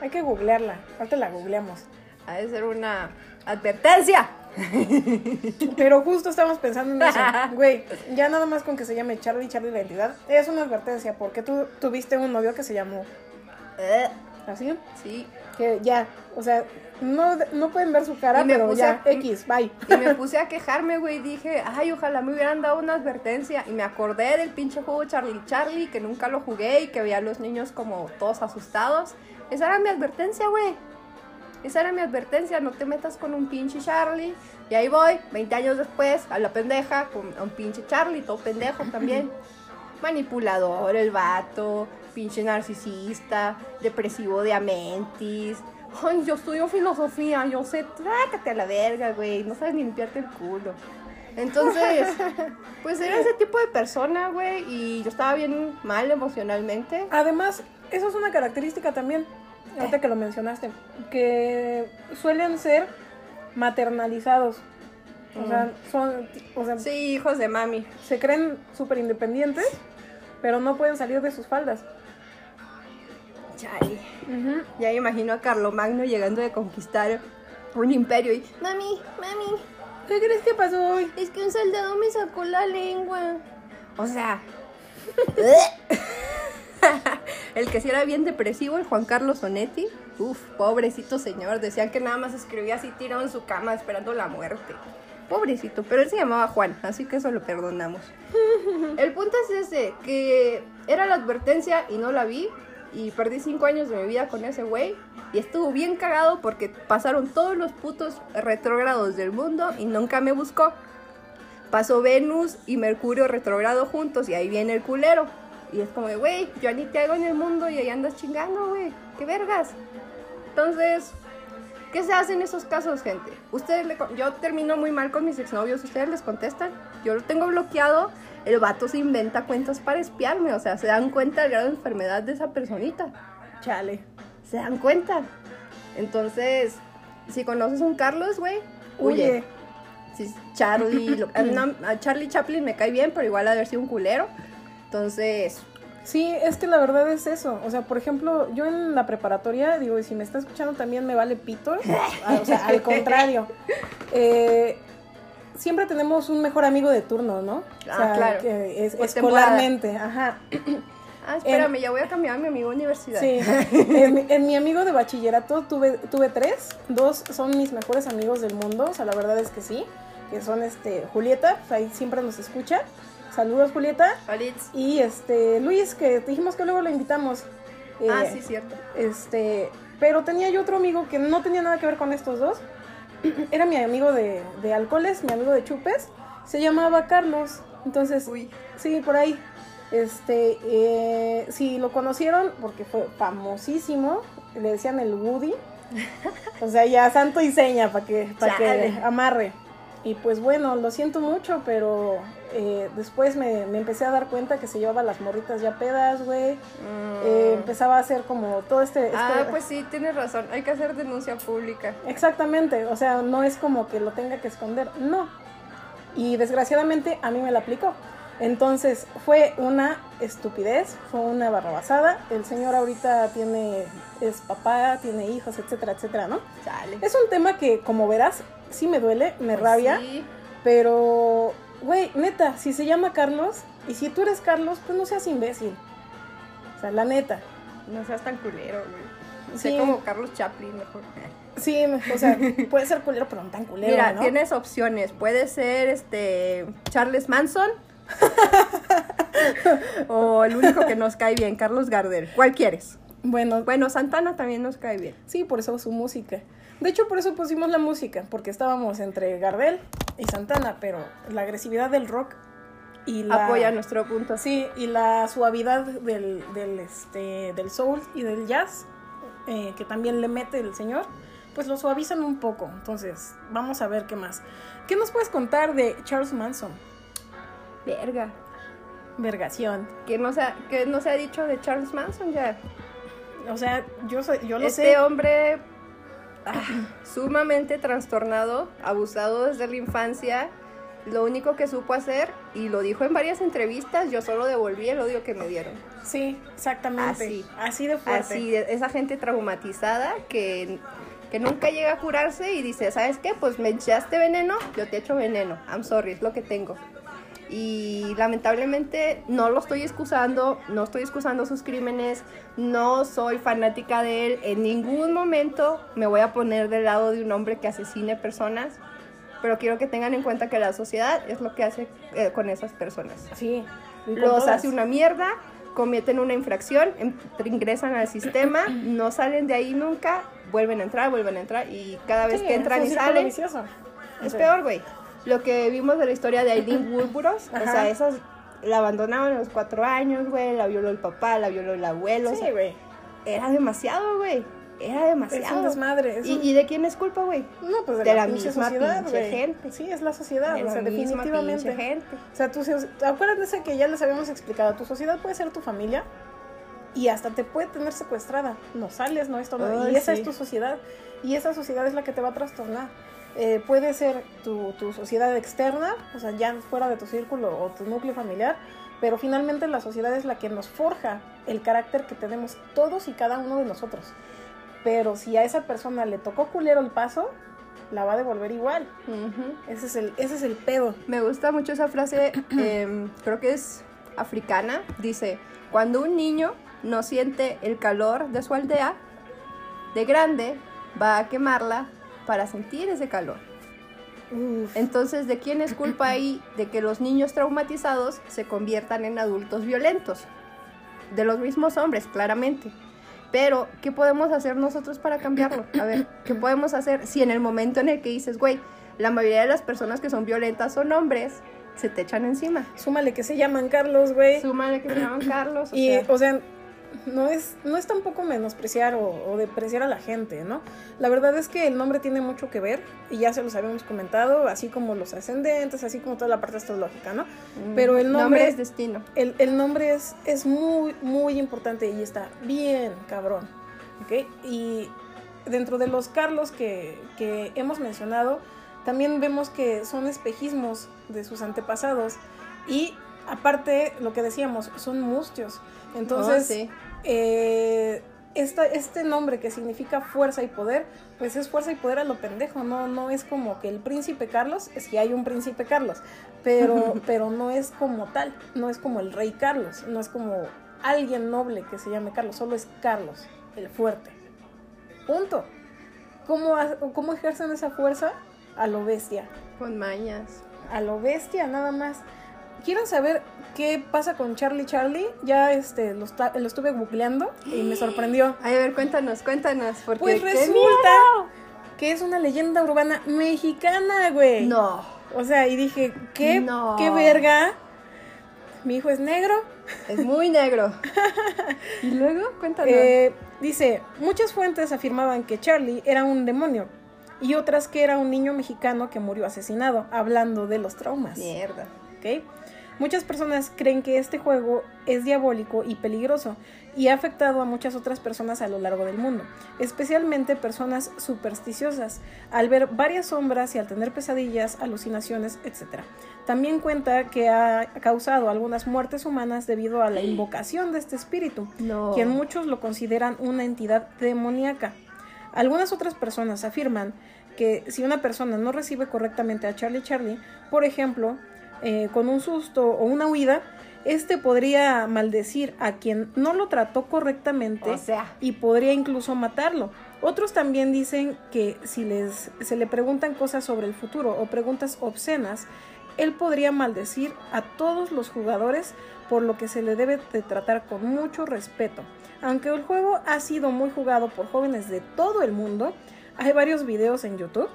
S1: Hay que googlearla. Ahorita la googleamos.
S2: ha de ser una advertencia. <laughs>
S1: Pero justo estamos pensando en eso. <laughs> Güey, ya nada más con que se llame Charlie Charlie la entidad, es una advertencia, porque tú tuviste un novio que se llamó
S2: Eh,
S1: así,
S2: sí.
S1: que ya, o sea, no, no pueden ver su cara, pero ya,
S2: a-
S1: X, bye.
S2: Y me puse a quejarme, güey. Dije, ay, ojalá me hubieran dado una advertencia. Y me acordé del pinche juego Charlie Charlie, que nunca lo jugué y que veía a los niños como todos asustados. Esa era mi advertencia, güey. Esa era mi advertencia. No te metas con un pinche Charlie. Y ahí voy, 20 años después, a la pendeja, con un pinche Charlie, todo pendejo también. <laughs> Manipulador, el vato, pinche narcisista, depresivo de amentis. Ay, yo estudio filosofía, yo sé, trácate a la verga, güey, no sabes ni limpiarte el culo. Entonces, <laughs> pues era ese tipo de persona, güey, y yo estaba bien mal emocionalmente.
S1: Además, eso es una característica también, ahorita que lo mencionaste, que suelen ser maternalizados. O sea, son, o sea,
S2: Sí, hijos de mami.
S1: se creen súper independientes, pero no pueden salir de sus faldas.
S2: Chale. Ya me imagino a Carlomagno llegando de conquistar un imperio y, mami, mami,
S1: ¿Qué crees que pasó hoy?
S2: es que un soldado me sacó la lengua. O sea, <laughs> el que sí era bien depresivo, el Juan Carlos Sonetti. Uf, pobrecito señor. Decían que nada más escribía así tirado en su cama esperando la muerte. Pobrecito, pero él se llamaba Juan, así que eso lo perdonamos. <laughs> El punto es ese, que era la advertencia y no la vi. Y perdí cinco años de mi vida con ese güey. Y estuvo bien cagado porque pasaron todos los putos retrógrados del mundo y nunca me buscó. Pasó Venus y Mercurio retrógrado juntos y ahí viene el culero. Y es como de, güey, yo ni te hago en el mundo y ahí andas chingando, güey. ¿Qué vergas? Entonces, ¿qué se hace en esos casos, gente? Ustedes le yo termino muy mal con mis exnovios, ustedes les contestan. Yo lo tengo bloqueado. El vato se inventa cuentas para espiarme, o sea, se dan cuenta del grado de enfermedad de esa personita.
S1: Chale.
S2: Se dan cuenta. Entonces, si conoces un Carlos, güey, huye.
S1: Huye.
S2: Si Charlie, <laughs> lo- a Charlie Chaplin me cae bien, pero igual ha de haber sido un culero. Entonces,
S1: Sí, es que la verdad es eso. O sea, por ejemplo, yo en la preparatoria, digo, y si me está escuchando también me vale pito. <laughs> Ah, O sea, al contrario. Eh, siempre tenemos un mejor amigo de turno, ¿no? O
S2: Ah,
S1: sea,
S2: claro.
S1: que es,
S2: Por
S1: escolarmente, ajá. <clears throat>
S2: ah, espérame, ya voy a cambiar a mi amigo universidad.
S1: Sí. <laughs> En, mi- en mi amigo de bachillerato tuve, tuve tres. Dos son mis mejores amigos del mundo. O sea, la verdad es que sí. Que son este Julieta, pues ahí siempre nos escucha. Saludos, Julieta.
S2: Olitz.
S1: Y este Luis, que dijimos que luego lo invitamos.
S2: Ah,
S1: Eh,
S2: sí, cierto.
S1: Este, pero tenía yo otro amigo que no tenía nada que ver con estos dos. <clears throat> Era mi amigo de, de alcoholes, mi amigo de chupes. Se llamaba Carlos. Entonces,
S2: Uy.
S1: sí, por ahí. Este, eh, si lo conocieron, porque fue famosísimo, le decían el Woody. <laughs> O sea, ya santo y seña para que, para que amarre. Y pues bueno, lo siento mucho, pero eh, después me, me empecé a dar cuenta que se llevaba las morritas ya pedas, güey. Eh, empezaba a hacer como todo este... este-
S2: Ah, pues sí, tienes razón. Hay que hacer denuncia pública.
S1: Exactamente, o sea, no es como que lo tenga que esconder, no. Y desgraciadamente a mí me la aplicó. Entonces, fue una estupidez, fue una barrabasada. El señor ahorita tiene, es papá, tiene hijos, etcétera, etcétera, ¿no?
S2: Chale.
S1: Es un tema que, como verás, sí me duele, me
S2: Pues
S1: rabia,
S2: sí.
S1: pero, güey, neta, si se llama Carlos, y si tú eres Carlos, pues no seas imbécil. O sea, la neta.
S2: No seas tan culero, güey.
S1: Sí.
S2: Sé como Carlos Chaplin, mejor.
S1: Sí, o sea, <laughs> puede ser culero, pero no tan culero,
S2: Mira,
S1: ¿no?
S2: tienes opciones. Puede ser este Charles Manson. <laughs> o el único que nos cae bien, Carlos Gardel. ¿Cuál quieres?
S1: Bueno,
S2: Bueno, Santana también nos cae bien.
S1: sí, por eso su música. De hecho, por eso pusimos la música, porque estábamos entre Gardel y Santana, pero la agresividad del rock y la...
S2: Apoya nuestro punto.
S1: Sí, y la suavidad del, del, este, del soul y del jazz, eh, que también le mete el señor, pues lo suavizan un poco. Entonces, vamos a ver qué más. ¿Qué nos puedes contar de Charles Manson?
S2: Verga.
S1: Vergación.
S2: Que no, se ha, que no se ha dicho de Charles Manson ya.
S1: O sea, yo, soy, yo lo
S2: este
S1: sé.
S2: hombre ah, sumamente trastornado, abusado desde la infancia. Lo único que supo hacer, y lo dijo en varias entrevistas, yo solo devolví el odio que me dieron.
S1: Sí, exactamente.
S2: Así.
S1: Así, de fuerte.
S2: Así, esa gente traumatizada que, que nunca llega a curarse y dice, ¿sabes qué? Pues me echaste veneno, yo te echo veneno. I'm sorry, es lo que tengo. Y lamentablemente no lo estoy excusando, no estoy excusando sus crímenes, no soy fanática de él. En ningún momento me voy a poner del lado de un hombre que asesine personas, pero quiero que tengan en cuenta que la sociedad es lo que hace eh, con esas personas
S1: Sí.
S2: los hace una mierda, cometen una infracción, em- ingresan al sistema, <clears throat> no salen de ahí nunca, vuelven a entrar, vuelven a entrar y cada vez
S1: Sí,
S2: que entran y salen es peor, güey. Lo que vimos de la historia de Aileen <laughs> Woodburos, o sea, esas la abandonaban a los cuatro años, güey, la violó el papá, la violó el abuelo, o
S1: Sí,
S2: sea,
S1: güey.
S2: era demasiado, güey, era
S1: Es
S2: demasiado.
S1: un desmadre. es
S2: ¿Y,
S1: un-
S2: y de quién es culpa, güey?
S1: No, pues de,
S2: de
S1: la,
S2: misma
S1: sociedad,
S2: pinche
S1: güey.
S2: gente.
S1: Sí, es la sociedad,
S2: De
S1: o sea, definitivamente.
S2: gente.
S1: O sea, tu, so- acuérdense que ya les habíamos explicado, tu sociedad puede ser tu familia y hasta te puede tener secuestrada. No sales, no esto, no. Y esa
S2: sí.
S1: es tu sociedad. Y esa sociedad es la que te va a trastornar. Eh, puede ser tu, tu sociedad externa, o sea, ya fuera de tu círculo o tu núcleo familiar, pero finalmente la sociedad es la que nos forja el carácter que tenemos todos y cada uno de nosotros. Pero si a esa persona le tocó culero el paso, la va a devolver igual. Ese es el, ese es el pedo.
S2: Me gusta mucho esa frase, <clears throat> em, creo que es africana. Dice, cuando un niño no siente el calor de su aldea, de grande va a quemarla para sentir ese calor.
S1: Uf.
S2: Entonces, ¿de quién es culpa ahí de que los niños traumatizados se conviertan en adultos violentos? De los mismos hombres, claramente. Pero, ¿qué podemos hacer nosotros para cambiarlo? A ver, ¿qué podemos hacer si en el momento en el que dices, güey, la mayoría de las personas que son violentas son hombres, se te echan encima?
S1: Súmale que se llaman Carlos, güey.
S2: Súmale que se llaman Carlos. O
S1: Y,
S2: sea,
S1: o sea, no es, no es tampoco menospreciar o, o depreciar a la gente, ¿no? La verdad es que el nombre tiene mucho que ver, y ya se los habíamos comentado, así como los ascendentes, así como toda la parte astrológica, ¿no?
S2: mm,
S1: pero el nombre-
S2: es destino.
S1: El, el nombre es, es muy, muy importante y está bien cabrón, ¿ok? Y dentro de los Carlos que, que hemos mencionado, también vemos que son espejismos de sus antepasados y aparte, lo que decíamos, son mustios. Entonces,
S2: Oh, sí.
S1: eh, esta- este nombre que significa fuerza y poder, pues es fuerza y poder a lo pendejo, no, no es como que el príncipe Carlos, es que hay un príncipe Carlos, pero, <laughs> pero no es como tal, no es como el rey Carlos, no es como alguien noble que se llame Carlos, solo es Carlos, el fuerte. Punto. ¿Cómo, cómo ejercen esa fuerza? A lo bestia
S2: Con mañas.
S1: a lo bestia, nada más. ¿Quieren saber qué pasa con Charlie Charlie? Ya este lo, estuve googleando y me sorprendió. <gasps>
S2: Ay, a ver, cuéntanos, cuéntanos. Porque
S1: Pues resulta que es una leyenda urbana mexicana, güey.
S2: No.
S1: O sea, y dije, ¿qué,
S2: No.
S1: qué verga? Mi hijo es negro.
S2: Es muy negro. <laughs> y luego, cuéntanos.
S1: Eh, dice, muchas fuentes afirmaban que Charlie era un demonio y otras que era un niño mexicano que murió asesinado, hablando de los traumas.
S2: Mierda.
S1: ¿ok? Muchas personas creen que este juego es diabólico y peligroso y ha afectado a muchas otras personas a lo largo del mundo, especialmente personas supersticiosas, al ver varias sombras y al tener pesadillas, alucinaciones, etc. También cuenta que ha causado algunas muertes humanas debido a la invocación de este espíritu,
S2: No.
S1: quien muchos lo consideran una entidad demoníaca. Algunas otras personas afirman que si una persona no recibe correctamente a Charlie Charlie, por ejemplo, eh, con un susto o una huida, este podría maldecir a quien no lo trató correctamente
S2: O sea.
S1: y podría incluso matarlo. Otros también dicen que si les, se le preguntan cosas sobre el futuro o preguntas obscenas, él podría maldecir a todos los jugadores, por lo que se le debe de tratar con mucho respeto. Aunque el juego ha sido muy jugado por jóvenes de todo el mundo, hay varios videos en YouTube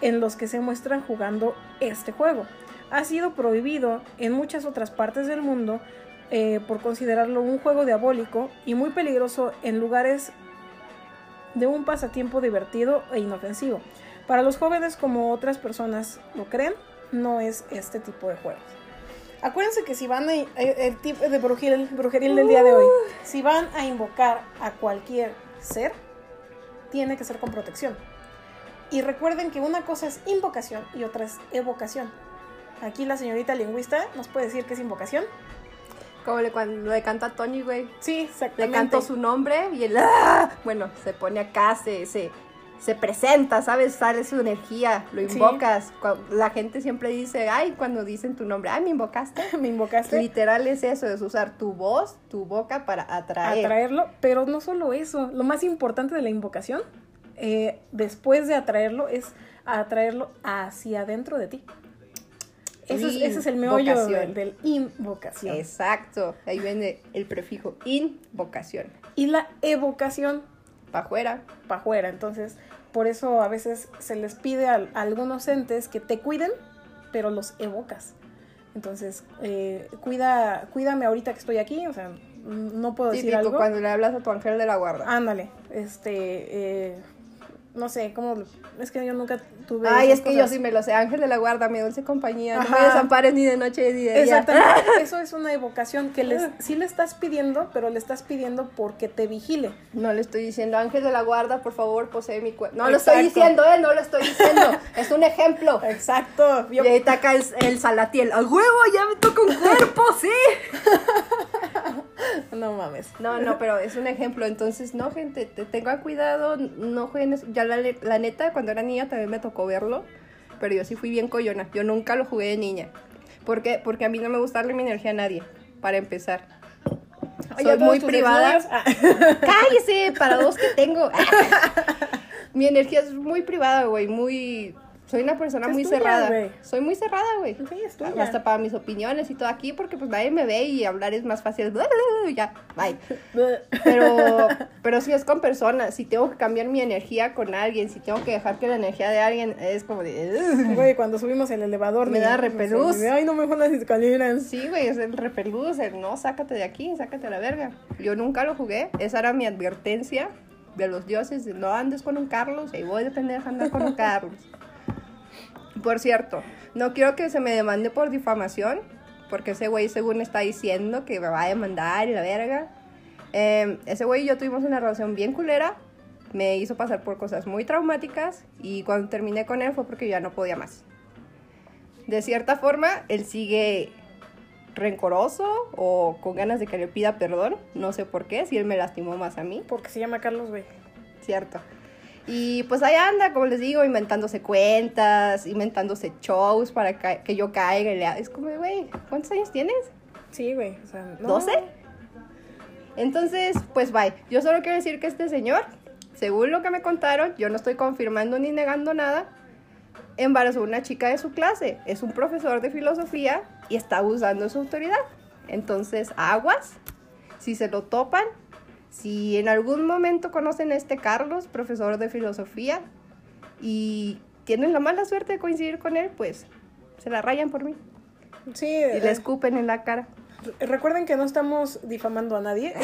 S1: en los que se muestran jugando este juego. Ha sido prohibido en muchas otras partes del mundo eh, por considerarlo un juego diabólico y muy peligroso en lugares de un pasatiempo divertido e inofensivo. Para los jóvenes como otras personas lo creen, no es este tipo de juegos. Acuérdense que si van a eh, el tipo de brujeril, brujeril del día de hoy, si van a invocar a cualquier ser, tiene que ser con protección. Y recuerden que una cosa es invocación y otra es evocación. Aquí la señorita lingüista nos puede decir que es invocación.
S2: Como le, cuando le canta a Tony, güey.
S1: Sí,
S2: Le
S1: exactamente.
S2: canto su nombre y él, ¡ah! bueno, se pone acá, se, se, se presenta, ¿sabes? Sale su energía, lo invocas. La gente siempre dice, ay, cuando dicen tu nombre, ay, me invocaste. <laughs>
S1: Me invocaste.
S2: Literal es eso, es usar tu voz, tu boca para atraer.
S1: atraerlo, pero no solo eso, lo más importante de la invocación, eh, después de atraerlo, es atraerlo hacia adentro de ti. Ese es, ese es el meollo del, del invocación.
S2: Exacto, ahí viene el prefijo invocación.
S1: Y la evocación
S2: Para afuera.
S1: para afuera, entonces por eso a veces se les pide a, a algunos entes que te cuiden, pero los evocas. Entonces, eh, cuida, cuídame ahorita que estoy aquí, o sea, no puedo decir algo.
S2: cuando le hablas a tu ángel de la guarda.
S1: Ándale, este, eh, no sé, cómo, es que yo nunca tuve...
S2: Ay, es que yo sí me lo sé. Ángel de la guarda, mi dulce compañía. No me desampares ni de noche ni de día.
S1: Exactamente, <laughs> eso es una evocación que les, sí le estás pidiendo, pero le estás pidiendo porque te vigile.
S2: No le estoy diciendo, ángel de la guarda, por favor, posee mi cuerpo. No
S1: Exacto.
S2: lo estoy diciendo, eh, no lo estoy diciendo. <laughs> es un ejemplo.
S1: Exacto, yo-
S2: Y ahí taca el, el salatiel. ¡A huevo! ¡Ya me toca un cuerpo! ¡Sí! <laughs>
S1: no mames.
S2: No, no, pero es un ejemplo. Entonces, no, gente, te tengan cuidado. No jueguen eso. Ya la, la neta, cuando era niña también me tocó verlo. Pero yo sí fui bien coyona. Yo nunca lo jugué de niña. ¿Por qué? Porque a mí no me gusta darle mi energía a nadie. Para empezar. Soy muy privada.
S1: ah, <laughs> <laughs>
S2: ¡Cállese! Para dos que tengo. <laughs> Mi energía es muy privada, güey. Muy. Soy una persona muy
S1: tuya,
S2: cerrada. Soy muy cerrada, güey.
S1: Sí.
S2: Hasta para mis opiniones y todo aquí, porque pues nadie me ve y hablar es más fácil. <laughs> Ya, bye. <laughs> Pero, pero si es con personas, si tengo que cambiar mi energía con alguien, si tengo que dejar que la energía de alguien es como de.
S1: Güey, cuando subimos el elevador.
S2: Me
S1: ni-
S2: da repelús.
S1: Ay, no me las escaleras.
S2: Sí, güey, es el repelús, el no, sácate de aquí, sácate a la verga. Yo nunca lo jugué, esa era mi advertencia de los dioses, no andes con un Carlos, y voy de pendeja a andar con un Carlos. Por cierto, no quiero que se me demande por difamación, porque ese güey según está diciendo que me va a demandar y la verga. Eh, ese güey y yo tuvimos una relación bien culera, me hizo pasar por cosas muy traumáticas y cuando terminé con él fue porque ya no podía más. De cierta forma, él sigue rencoroso o con ganas de que le pida perdón, no sé por qué, si él me lastimó más a mí,
S1: Porque se llama Carlos, güey.
S2: cierto. Y pues ahí anda, como les digo, inventándose cuentas, inventándose shows para que yo caiga. y le- Es como, de, güey, ¿cuántos años tienes?
S1: Sí, güey. O sea, no.
S2: ¿Doce? Entonces, pues bye. Yo solo quiero decir que este señor, según lo que me contaron, yo no estoy confirmando ni negando nada, embarazó a una chica de su clase. Es un profesor de filosofía y está usando su autoridad. Entonces, aguas. Si se lo topan, si en algún momento conocen a este Carlos, profesor de filosofía, y tienen la mala suerte de coincidir con él, pues se la rayan por mí
S1: Sí,
S2: y
S1: eh,
S2: le escupen en la cara.
S1: recuerden que no estamos difamando a nadie.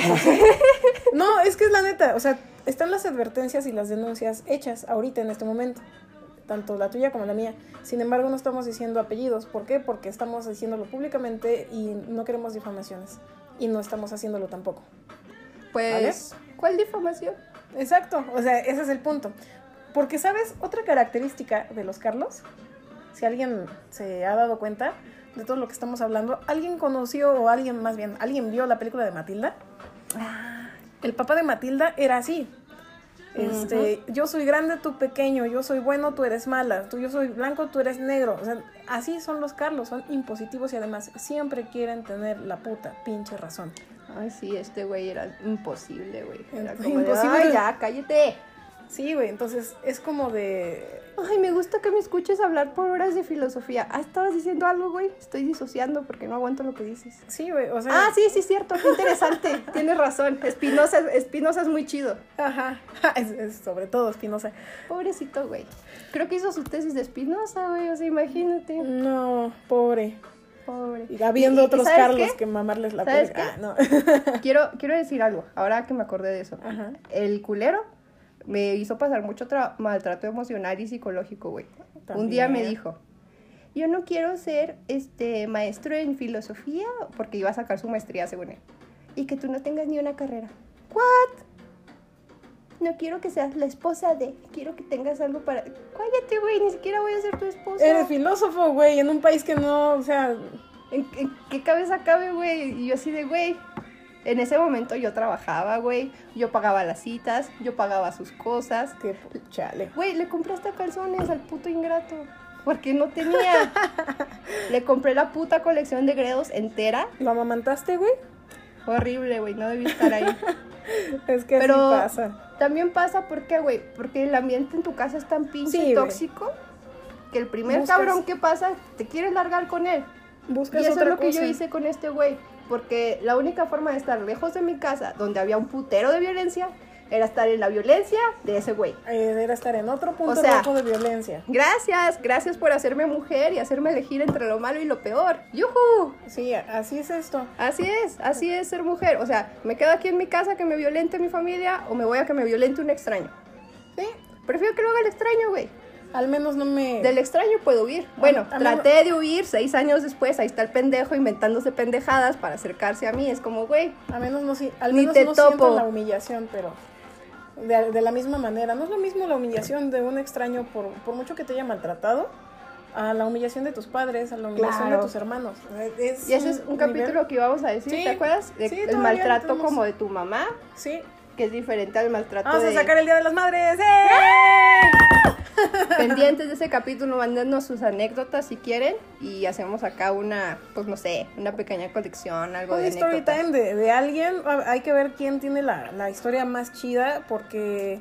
S1: <laughs> no, es que es la neta. O sea, están las advertencias y las denuncias hechas ahorita en este momento. tanto la tuya como la mía. Sin embargo, no estamos diciendo apellidos. ¿Por qué? Porque estamos diciéndolo públicamente y no queremos difamaciones. Y no estamos haciéndolo tampoco.
S2: Pues, ¿cuál difamación?
S1: Exacto, o sea, ese es el punto. Porque, ¿sabes? Otra característica de los Carlos, si alguien se ha dado cuenta de todo lo que estamos hablando, alguien conoció o alguien más bien, alguien vio la película de Matilda. El papá de Matilda era así. Este, yo soy grande, tú pequeño, yo soy bueno, tú eres mala, tú yo soy blanco, tú eres negro. O sea, así son los Carlos, son impositivos y además siempre quieren tener la puta pinche razón.
S2: Ay, sí, este güey era imposible, güey. Era <laughs> como de,
S1: imposible.
S2: "Ay, ya, cállate.
S1: Sí, güey, entonces es como de...
S2: Ay, me gusta que me escuches hablar por horas de filosofía. Ah, estabas diciendo algo, güey. Estoy disociando porque no aguanto lo que dices.
S1: Sí, güey, o sea...
S2: Ah, sí, sí, cierto. Qué interesante. <laughs> Tienes razón. Espinosa, Espinosa es muy chido.
S1: Ajá, <laughs> es, es sobre todo Espinosa.
S2: Pobrecito, güey. Creo que hizo su tesis de Espinosa, güey. O sea, imagínate.
S1: No, pobre.
S2: Pobre.
S1: Y habiendo
S2: ¿Y- y
S1: otros Carlos
S2: qué?
S1: que mamarles la
S2: ¿Sabes qué?
S1: Ah, no. <laughs>
S2: Quiero, quiero decir algo, ahora que me acordé de eso.
S1: Ajá.
S2: El culero me hizo pasar mucho tra- maltrato emocional y psicológico, güey. Un día me dijo, yo no quiero ser este maestro en filosofía porque iba a sacar su maestría, según él. Y que tú no tengas ni una carrera. ¿What? No quiero que seas la esposa de, quiero que tengas algo para... Cállate, güey, ni siquiera voy a ser tu esposa.
S1: Eres filósofo, güey, en un país que no, o sea...
S2: ¿En, en qué cabeza cabe, güey? Y yo así de, güey. En ese momento yo trabajaba, güey. Yo pagaba las citas, yo pagaba sus cosas.
S1: Que chale.
S2: Güey, le compré hasta calzones al puto ingrato. Porque no tenía. <laughs> le compré la puta colección de gredos entera.
S1: ¿Lo amamantaste, güey?
S2: Horrible, güey. No debí estar ahí. <laughs> <laughs>
S1: Es que
S2: Pero
S1: así pasa.
S2: también pasa, ¿por qué, güey? Porque el ambiente en tu casa es tan pinche
S1: Sí,
S2: tóxico que el primer
S1: Buscas-
S2: cabrón que pasa te quieres largar con él.
S1: Buscas
S2: Y eso
S1: otra
S2: es lo que yo hice con este güey. Porque la única forma de estar lejos de mi casa, donde había un putero de violencia, era estar en la violencia de ese güey.
S1: Eh, era estar en otro punto
S2: O sea-
S1: rojo de violencia.
S2: Gracias, gracias por hacerme mujer y hacerme elegir entre lo malo y lo peor. ¡Yujú!
S1: Sí, así es esto.
S2: Así es, así es ser mujer. O sea, me quedo aquí en mi casa que me violente mi familia o me voy a que me violente un extraño.
S1: Sí,
S2: Prefiero que lo haga el extraño, güey.
S1: al menos no me...
S2: Del extraño puedo huir. Bueno,
S1: a
S2: traté de huir seis años después. Ahí está el pendejo inventándose pendejadas para acercarse a mí. Es como, güey,
S1: Al menos no, sí- al
S2: Ni
S1: menos
S2: te
S1: no
S2: topo.
S1: siento la humillación, pero de, de la misma manera. No es lo mismo la humillación de un extraño por, por mucho que te haya maltratado a la humillación de tus padres, a la humillación
S2: Claro.
S1: de tus hermanos. Es
S2: Y ese es un capítulo que íbamos a decir,
S1: Sí,
S2: ¿te acuerdas? De-
S1: sí,
S2: el maltrato como de tu mamá,
S1: Sí.
S2: que es diferente al maltrato
S1: Vamos a sacar el Día de las Madres. ¡Eh!
S2: Pendientes de ese capítulo, mándenos sus anécdotas si quieren y hacemos acá una, pues no sé, una pequeña colección, algo de
S1: story
S2: anécdotas.
S1: time de, de alguien. Hay que ver quién tiene la, la historia más chida porque...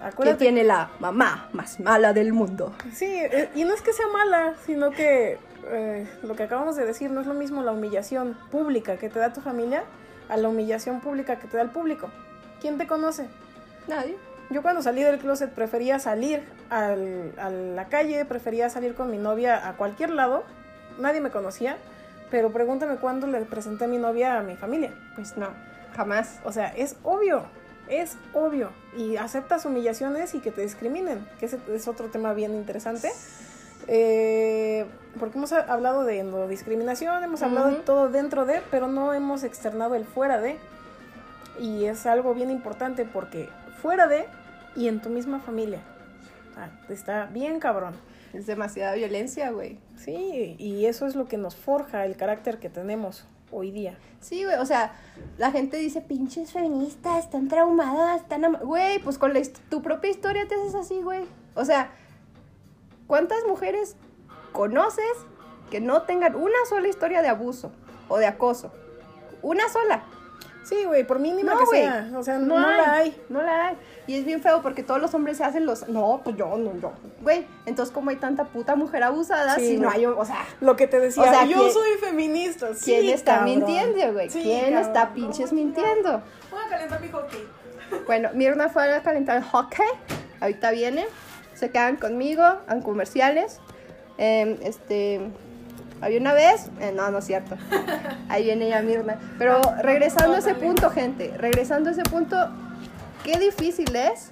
S2: ¿Quién
S1: Acuérdate
S2: tiene la mamá más mala del mundo?
S1: Sí, eh, y no es que sea mala, sino que eh, lo que acabamos de decir no es lo mismo la humillación pública que te da tu familia a la humillación pública que te da el público. ¿Quién te conoce?
S2: Nadie.
S1: Yo cuando salí del closet prefería salir al- a la calle, prefería salir con mi novia a cualquier lado. Nadie me conocía, pero pregúntame cuándo le presenté a mi novia a mi familia.
S2: Pues no, jamás.
S1: O sea, es obvio, es obvio. Y aceptas humillaciones y que te discriminen, que ese es otro tema bien interesante. Eh, porque hemos ha- hablado de no discriminación, hemos hablado de todo dentro de, pero no hemos externado el fuera de. Y es algo bien importante porque fuera de y en tu misma familia. Ah, está bien cabrón.
S2: Es demasiada violencia, güey.
S1: Sí, y eso es lo que nos forja el carácter que tenemos hoy día.
S2: Sí, güey, o sea, la gente dice, pinches feministas, están traumadas, están... am-". Güey, pues con la hist- tu propia historia te haces así, güey. O sea, ¿cuántas mujeres conoces que no tengan una sola historia de abuso o de acoso? Una sola.
S1: Sí, güey, por mínima
S2: No,
S1: que sea. O sea, no, la hay.
S2: No la hay. Y es bien feo porque todos los hombres se hacen los... No, pues yo, no, yo. Güey, entonces como hay tanta puta mujer abusada,
S1: Sí,
S2: si no hay... O sea,
S1: Lo que te decía,
S2: O sea,
S1: yo
S2: ¿quién-
S1: soy feminista.
S2: ¿quién
S1: sí,
S2: está
S1: cabrón.
S2: mintiendo, güey?
S1: Sí,
S2: ¿Quién
S1: cabrón.
S2: está pinches mintiendo?
S1: Voy a calentar mi hockey. <laughs>
S2: Bueno, Mirna fue a calentar el hockey. Ahorita viene. Se quedan conmigo en comerciales. Em, este. Había una vez. eh, no, no es cierto. <laughs> Ahí viene ya Mirna. Pero regresando a ese punto, gente. Regresando a ese punto. Qué difícil es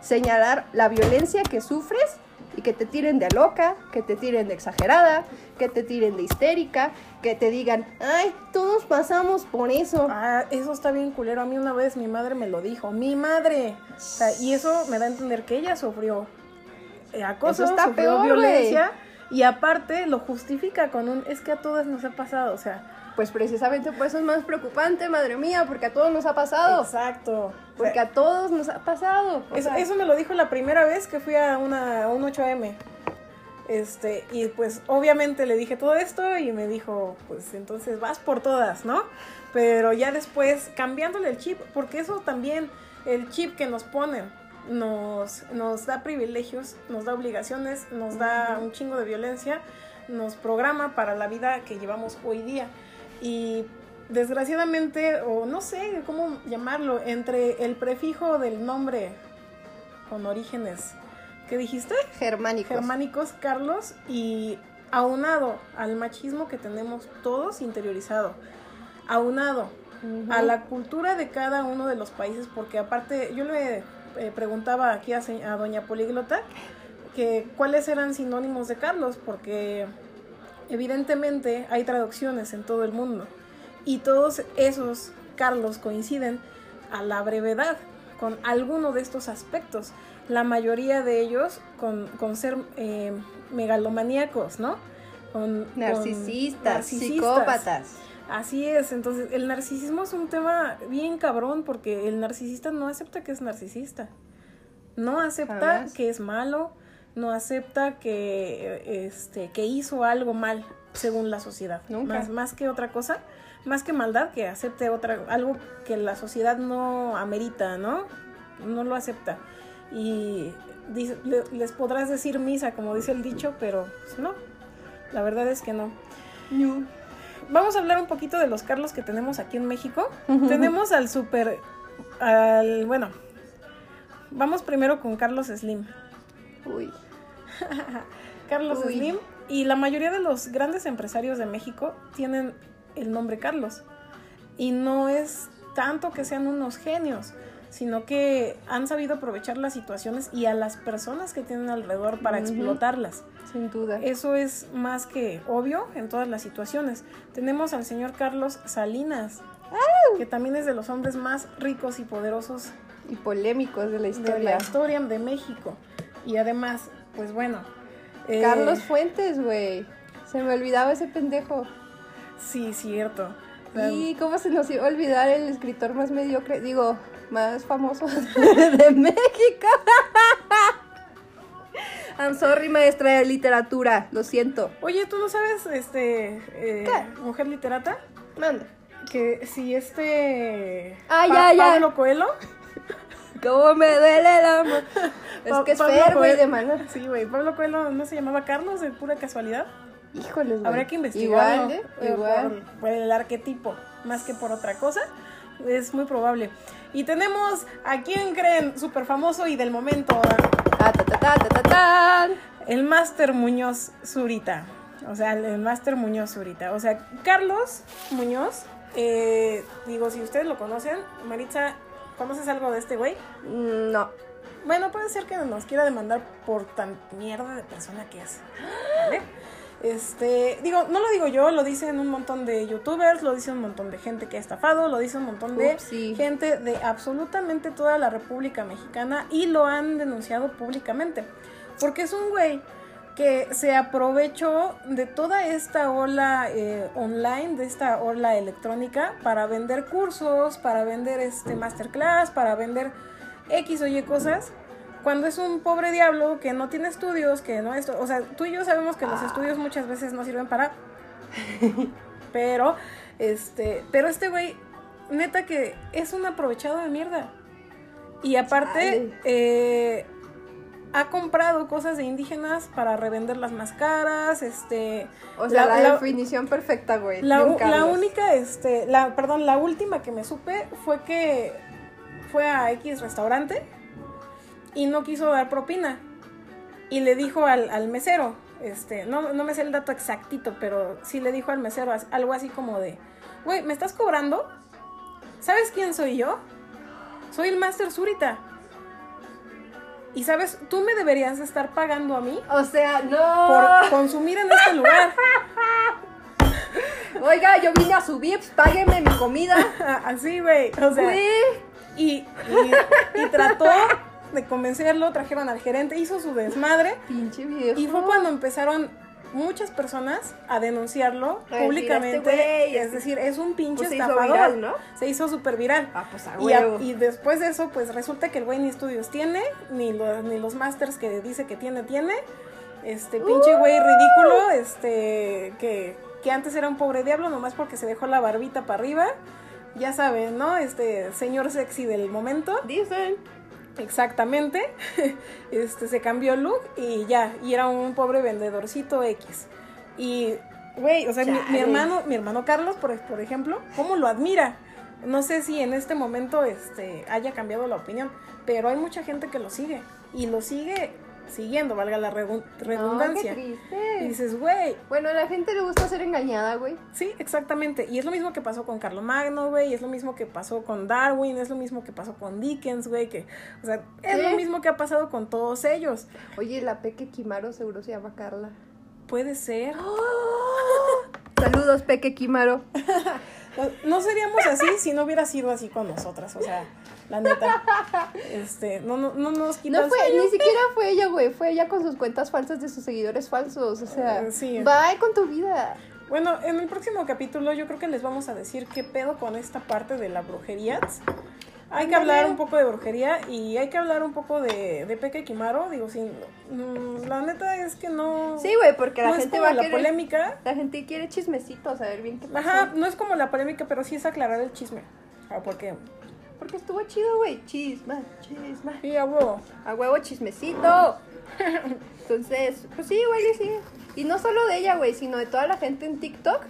S2: señalar la violencia que sufres y que te tiren de loca, que te tiren de exagerada, que te tiren de histérica, que te digan, ay, todos pasamos por eso.
S1: Ah, eso está bien culero. A mí una vez mi madre me lo dijo. Mi madre. O sea, y eso me da a entender que ella sufrió eh, acoso,
S2: Eso está
S1: sufrió
S2: peor,
S1: violencia. Y aparte lo justifica con un, es que a todas nos ha pasado, o sea,
S2: Pues precisamente por eso es más preocupante, madre mía, porque a todos nos ha pasado.
S1: exacto. O sea,
S2: Porque a todos nos ha pasado.
S1: Eso, eso me lo dijo la primera vez que fui a, una, a un 8M. Este, y pues obviamente le dije todo esto y me dijo, pues entonces vas por todas, ¿no? Pero ya después cambiándole el chip, porque eso también, el chip que nos ponen, nos, nos da privilegios, nos da obligaciones, nos da un chingo de violencia, nos programa para la vida que llevamos hoy día. Y desgraciadamente, o no sé cómo llamarlo, entre el prefijo del nombre con orígenes, ¿qué dijiste?
S2: germánicos.
S1: Germánicos, Carlos, y aunado al machismo que tenemos todos interiorizado, aunado a la cultura de cada uno de los países, porque aparte yo le eh, preguntaba aquí a, a doña Políglota que cuáles eran sinónimos de Carlos, porque evidentemente hay traducciones en todo el mundo y todos esos Carlos coinciden a la brevedad con alguno de estos aspectos, la mayoría de ellos con, con ser eh, megalomaníacos, ¿no? Con, con
S2: Narcisistas,
S1: narcisistas.
S2: psicópatas.
S1: Así es, entonces el narcisismo es un tema bien cabrón porque el narcisista no acepta que es narcisista, no acepta
S2: Jamás.
S1: que es malo, no acepta que, este, que hizo algo mal según la sociedad,
S2: Nunca.
S1: Más, más que otra cosa, más que maldad, que acepte otra, algo que la sociedad no amerita, ¿no? No lo acepta. Y dice- le- les podrás decir misa, como dice el dicho, pero pues, no, la verdad es que no. Vamos a hablar un poquito de los Carlos que tenemos aquí en México. tenemos al super, al, bueno, vamos primero con Carlos Slim.
S2: Uy. <laughs>
S1: Carlos
S2: Uy.
S1: Slim y la mayoría de los grandes empresarios de México tienen el nombre Carlos. Y no es tanto que sean unos genios, sino que han sabido aprovechar las situaciones y a las personas que tienen alrededor para explotarlas.
S2: Sin duda.
S1: Eso es más que obvio en todas las situaciones. Tenemos al señor Carlos Salinas, que también es de los hombres más ricos y poderosos
S2: Y polémicos de la
S1: de
S2: historia.
S1: la historia de México. Y además, pues bueno. eh,
S2: Carlos Fuentes, güey. Se me olvidaba ese pendejo.
S1: Sí, cierto.
S2: Y cómo se nos iba a olvidar el escritor más mediocre, digo, más famoso <laughs> de México. I'm sorry, maestra de literatura, lo siento.
S1: Oye, ¿tú no sabes, este, eh, mujer literata?
S2: Manda.
S1: Que si este...
S2: Ah, ya, ya.
S1: Pablo Coelho.
S2: ¿Cómo me duele el amor? <laughs> Es que es Fer, güey, de mano.
S1: Sí, güey. Pablo Coelho no se llamaba Carlos de pura casualidad.
S2: Híjoles, güey.
S1: Habría que investigarlo.
S2: Igual, ¿eh? Igual.
S1: Por, por el arquetipo, más que por otra cosa. Es muy probable. Y tenemos a quien creen súper famoso y del momento,
S2: Ta, ta, ta,
S1: el Máster Muñoz Zurita. O sea, el Máster Muñoz Zurita. O sea, Carlos Muñoz, eh, digo, si ustedes lo conocen, Maritza, ¿conoces algo de este güey?
S2: Mm, No.
S1: Bueno, puede ser que nos quiera demandar por tan mierda de persona que es. ¿Vale? Este, digo, no lo digo yo, lo dicen un montón de youtubers, lo dicen un montón de gente que ha estafado, lo dice un montón de
S2: Upsi.
S1: gente de absolutamente toda la República Mexicana y lo han denunciado públicamente. Porque es un güey que se aprovechó de toda esta ola eh, online, de esta ola electrónica, para vender cursos, para vender este masterclass, para vender X o Y cosas, cuando es un pobre diablo que no tiene estudios, que no es, o sea, tú y yo sabemos que los estudios muchas veces no sirven para, <laughs> pero, este, pero este güey, neta que es un aprovechado de mierda. Y aparte, eh, ha comprado cosas de indígenas para revenderlas más caras, este...
S2: O sea, la,
S1: la-
S2: definición perfecta, güey.
S1: la, única, este, la, perdón, la última que me supe fue que fue a X restaurante y no quiso dar propina. Y le dijo al, al mesero, este, no, no me sé el dato exactito, pero sí le dijo al mesero algo así como de, güey, ¿me estás cobrando? ¿Sabes quién soy yo? Soy el Master Zurita. Y sabes, tú me deberías estar pagando a mí
S2: O sea, no.
S1: por consumir en este lugar. <laughs>
S2: Oiga, yo vine a subir, pues, págueme mi comida. <laughs>
S1: Así, güey. O sea, y, y trató de convencerlo, trajeron al gerente, hizo su desmadre.
S2: Pinche viejo.
S1: Y fue cuando empezaron muchas personas a denunciarlo
S2: A decir,
S1: públicamente.
S2: "Este
S1: es
S2: este-
S1: decir, es un pinche
S2: Pues se hizo
S1: estafador.
S2: viral, ¿no?
S1: Se hizo súper viral.
S2: Ah, pues a
S1: Y, a-
S2: huevo.
S1: y después de eso, pues resulta que el güey ni estudios tiene, ni, lo- ni los masters que dice que tiene, tiene. Este pinche güey ridículo, este, que, que antes era un pobre diablo, nomás porque se dejó la barbita para arriba. Ya saben, ¿no? Este señor sexy del momento.
S2: Dicen.
S1: Exactamente. <laughs> Este se cambió el look y ya, y era un pobre vendedorcito X. Y, güey, o sea, mi, mi hermano, mi hermano Carlos, por, por ejemplo, ¿cómo lo admira? No sé si en este momento este, haya cambiado la opinión, pero hay mucha gente que lo sigue y lo sigue siguiendo, valga la redu- redundancia.
S2: No, qué
S1: y dices, güey,
S2: Bueno, a la gente le gusta ser engañada, güey.
S1: Sí, exactamente. Y es lo mismo que pasó con Carlomagno, güey. Es lo mismo que pasó con Darwin. Es lo mismo que pasó con Dickens, güey. Que, o sea, es
S2: Sí.
S1: lo mismo que ha pasado con todos ellos.
S2: Oye, la Peque Kimaro seguro se llama Carla.
S1: Puede ser.
S2: Saludos, Peque Kimaro. <laughs>
S1: No, no seríamos así si no hubiera sido así con nosotras. O sea, la neta. Este, no, no, no nos quita
S2: No fue, ni siquiera fue ella, güey. Fue ella con sus cuentas falsas de sus seguidores falsos. O sea,
S1: sí.
S2: bye con tu vida.
S1: Bueno, en el próximo capítulo yo creo que les vamos a decir qué pedo con esta parte de la brujería. Hay que hablar un poco de brujería y hay que hablar un poco de, de Peque Kimaro. Digo, sí, mm, la neta es que no.
S2: Sí, güey, porque la
S1: no es
S2: gente
S1: como
S2: va a
S1: la
S2: querer.
S1: polémica.
S2: La gente quiere chismecito, saber bien qué pasó.
S1: Ajá, no es como la polémica, pero sí es aclarar el chisme. Ah, porque.
S2: Porque estuvo chido, güey. Chisma, chisma.
S1: Sí, a huevo.
S2: A huevo chismecito. <laughs> Entonces, pues sí, igual y sí. Y no solo de ella, güey, sino de toda la gente en TikTok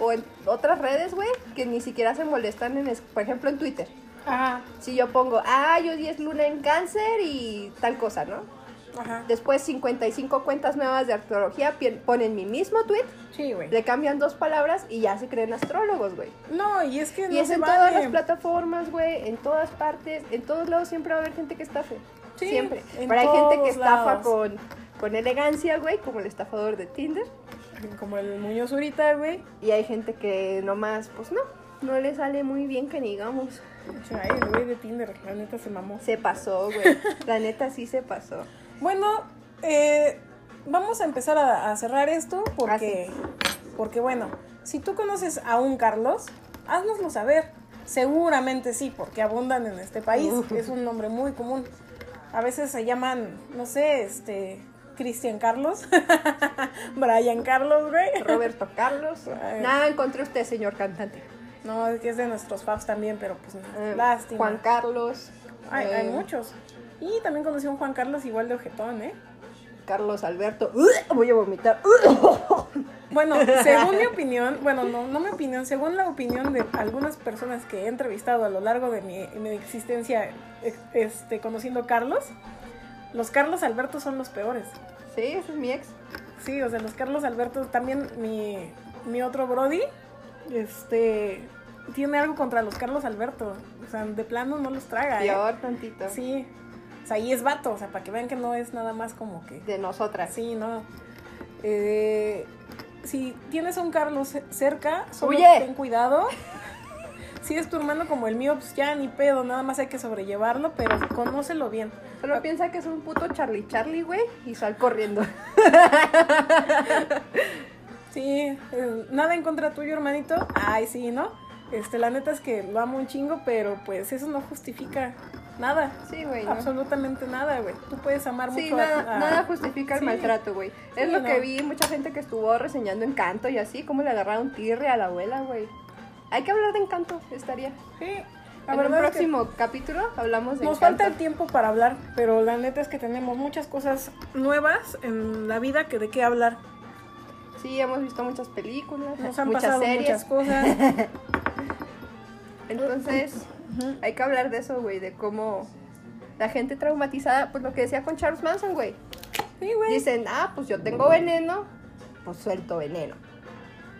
S2: o en otras redes, güey, que ni siquiera se molestan en, por ejemplo, en Twitter.
S1: Ajá.
S2: Si yo pongo, ah, yo 10 luna en cáncer y tal cosa, ¿no?
S1: Ajá.
S2: Después 55 cuentas nuevas de astrología ponen mi mismo tweet,
S1: Sí, güey.
S2: le cambian dos palabras y ya se creen astrólogos, güey.
S1: No, y es que no
S2: y es
S1: se
S2: en
S1: vale.
S2: todas las plataformas, güey, en todas partes, en todos lados siempre va a haber gente que estafe.
S1: Sí,
S2: siempre. Pero hay gente que estafa
S1: lados.
S2: con, con elegancia, güey, como el estafador de Tinder.
S1: Como el Muñoz ahorita, güey.
S2: Y hay gente que nomás, pues no, no le sale muy bien que digamos.
S1: Ay, el güey de Tinder, la neta se mamó.
S2: Se pasó, güey. <laughs> La neta sí se pasó.
S1: Bueno, eh, vamos a empezar a, a cerrar esto porque, porque bueno, si tú conoces a un Carlos, haznoslo saber. Seguramente sí, porque abundan en este país. Es un nombre muy común. A veces se llaman, no sé, este, Cristian Carlos, <laughs> Brian Carlos, güey.
S2: Roberto Carlos. <laughs>
S1: Ay.
S2: Nada encontré usted, señor cantante.
S1: No, es que es de nuestros faps también, pero pues
S2: Eh,
S1: lástima.
S2: Juan Carlos.
S1: Hay,
S2: eh,
S1: hay muchos. Y también conocí a un Juan Carlos igual de ojetón, ¿eh?
S2: Carlos Alberto. Voy a vomitar.
S1: Bueno, según mi <laughs> opinión, bueno, no, no mi opinión, según la opinión de algunas personas que he entrevistado a lo largo de mi, mi existencia eh, este, conociendo Carlos, los Carlos Alberto son los peores.
S2: Sí, ese es mi ex.
S1: Sí, o sea, los Carlos Alberto, también mi, mi otro Brody, este, tiene algo contra los Carlos Alberto. O sea, de plano no los traga, ¿eh?
S2: Peor tantito.
S1: Sí. O sea, y es vato, o sea, para que vean que no es nada más como que...
S2: De nosotras.
S1: Sí, no. Eh, si tienes a un Carlos ce- cerca, solo
S2: Huye.
S1: ten cuidado. <laughs> Si es tu hermano como el mío, pues ya ni pedo, nada más hay que sobrellevarlo, pero conócelo bien.
S2: Solo piensa que es un puto Charlie Charlie, güey, y sal corriendo. <laughs>
S1: Sí, eh, nada en contra tuyo, hermanito. Ay, sí, ¿no? Este, la neta es que lo amo un chingo, pero pues eso no justifica nada.
S2: Sí, güey. ¿no?
S1: Absolutamente nada, güey. Tú puedes amar
S2: Sí,
S1: mucho
S2: nada,
S1: a-
S2: nada justifica el
S1: Sí.
S2: maltrato, güey. Es
S1: Sí,
S2: lo
S1: no.
S2: que vi mucha gente que estuvo reseñando Encanto y así, como le agarraron tirre a la abuela, güey. Hay que hablar de Encanto, estaría.
S1: Sí, la
S2: en
S1: es que-
S2: próximo capítulo hablamos de
S1: Nos
S2: Encanto.
S1: falta el tiempo para hablar, pero la neta es que tenemos muchas cosas nuevas en la vida que de qué hablar.
S2: Sí, hemos visto muchas películas,
S1: Nos han
S2: muchas
S1: pasado
S2: series.
S1: muchas cosas. <laughs>
S2: Entonces, hay que hablar de eso, güey, de cómo la gente traumatizada, pues lo que decía con Charles Manson, güey.
S1: Sí, güey.
S2: Dicen, ah, pues yo tengo veneno, pues suelto veneno.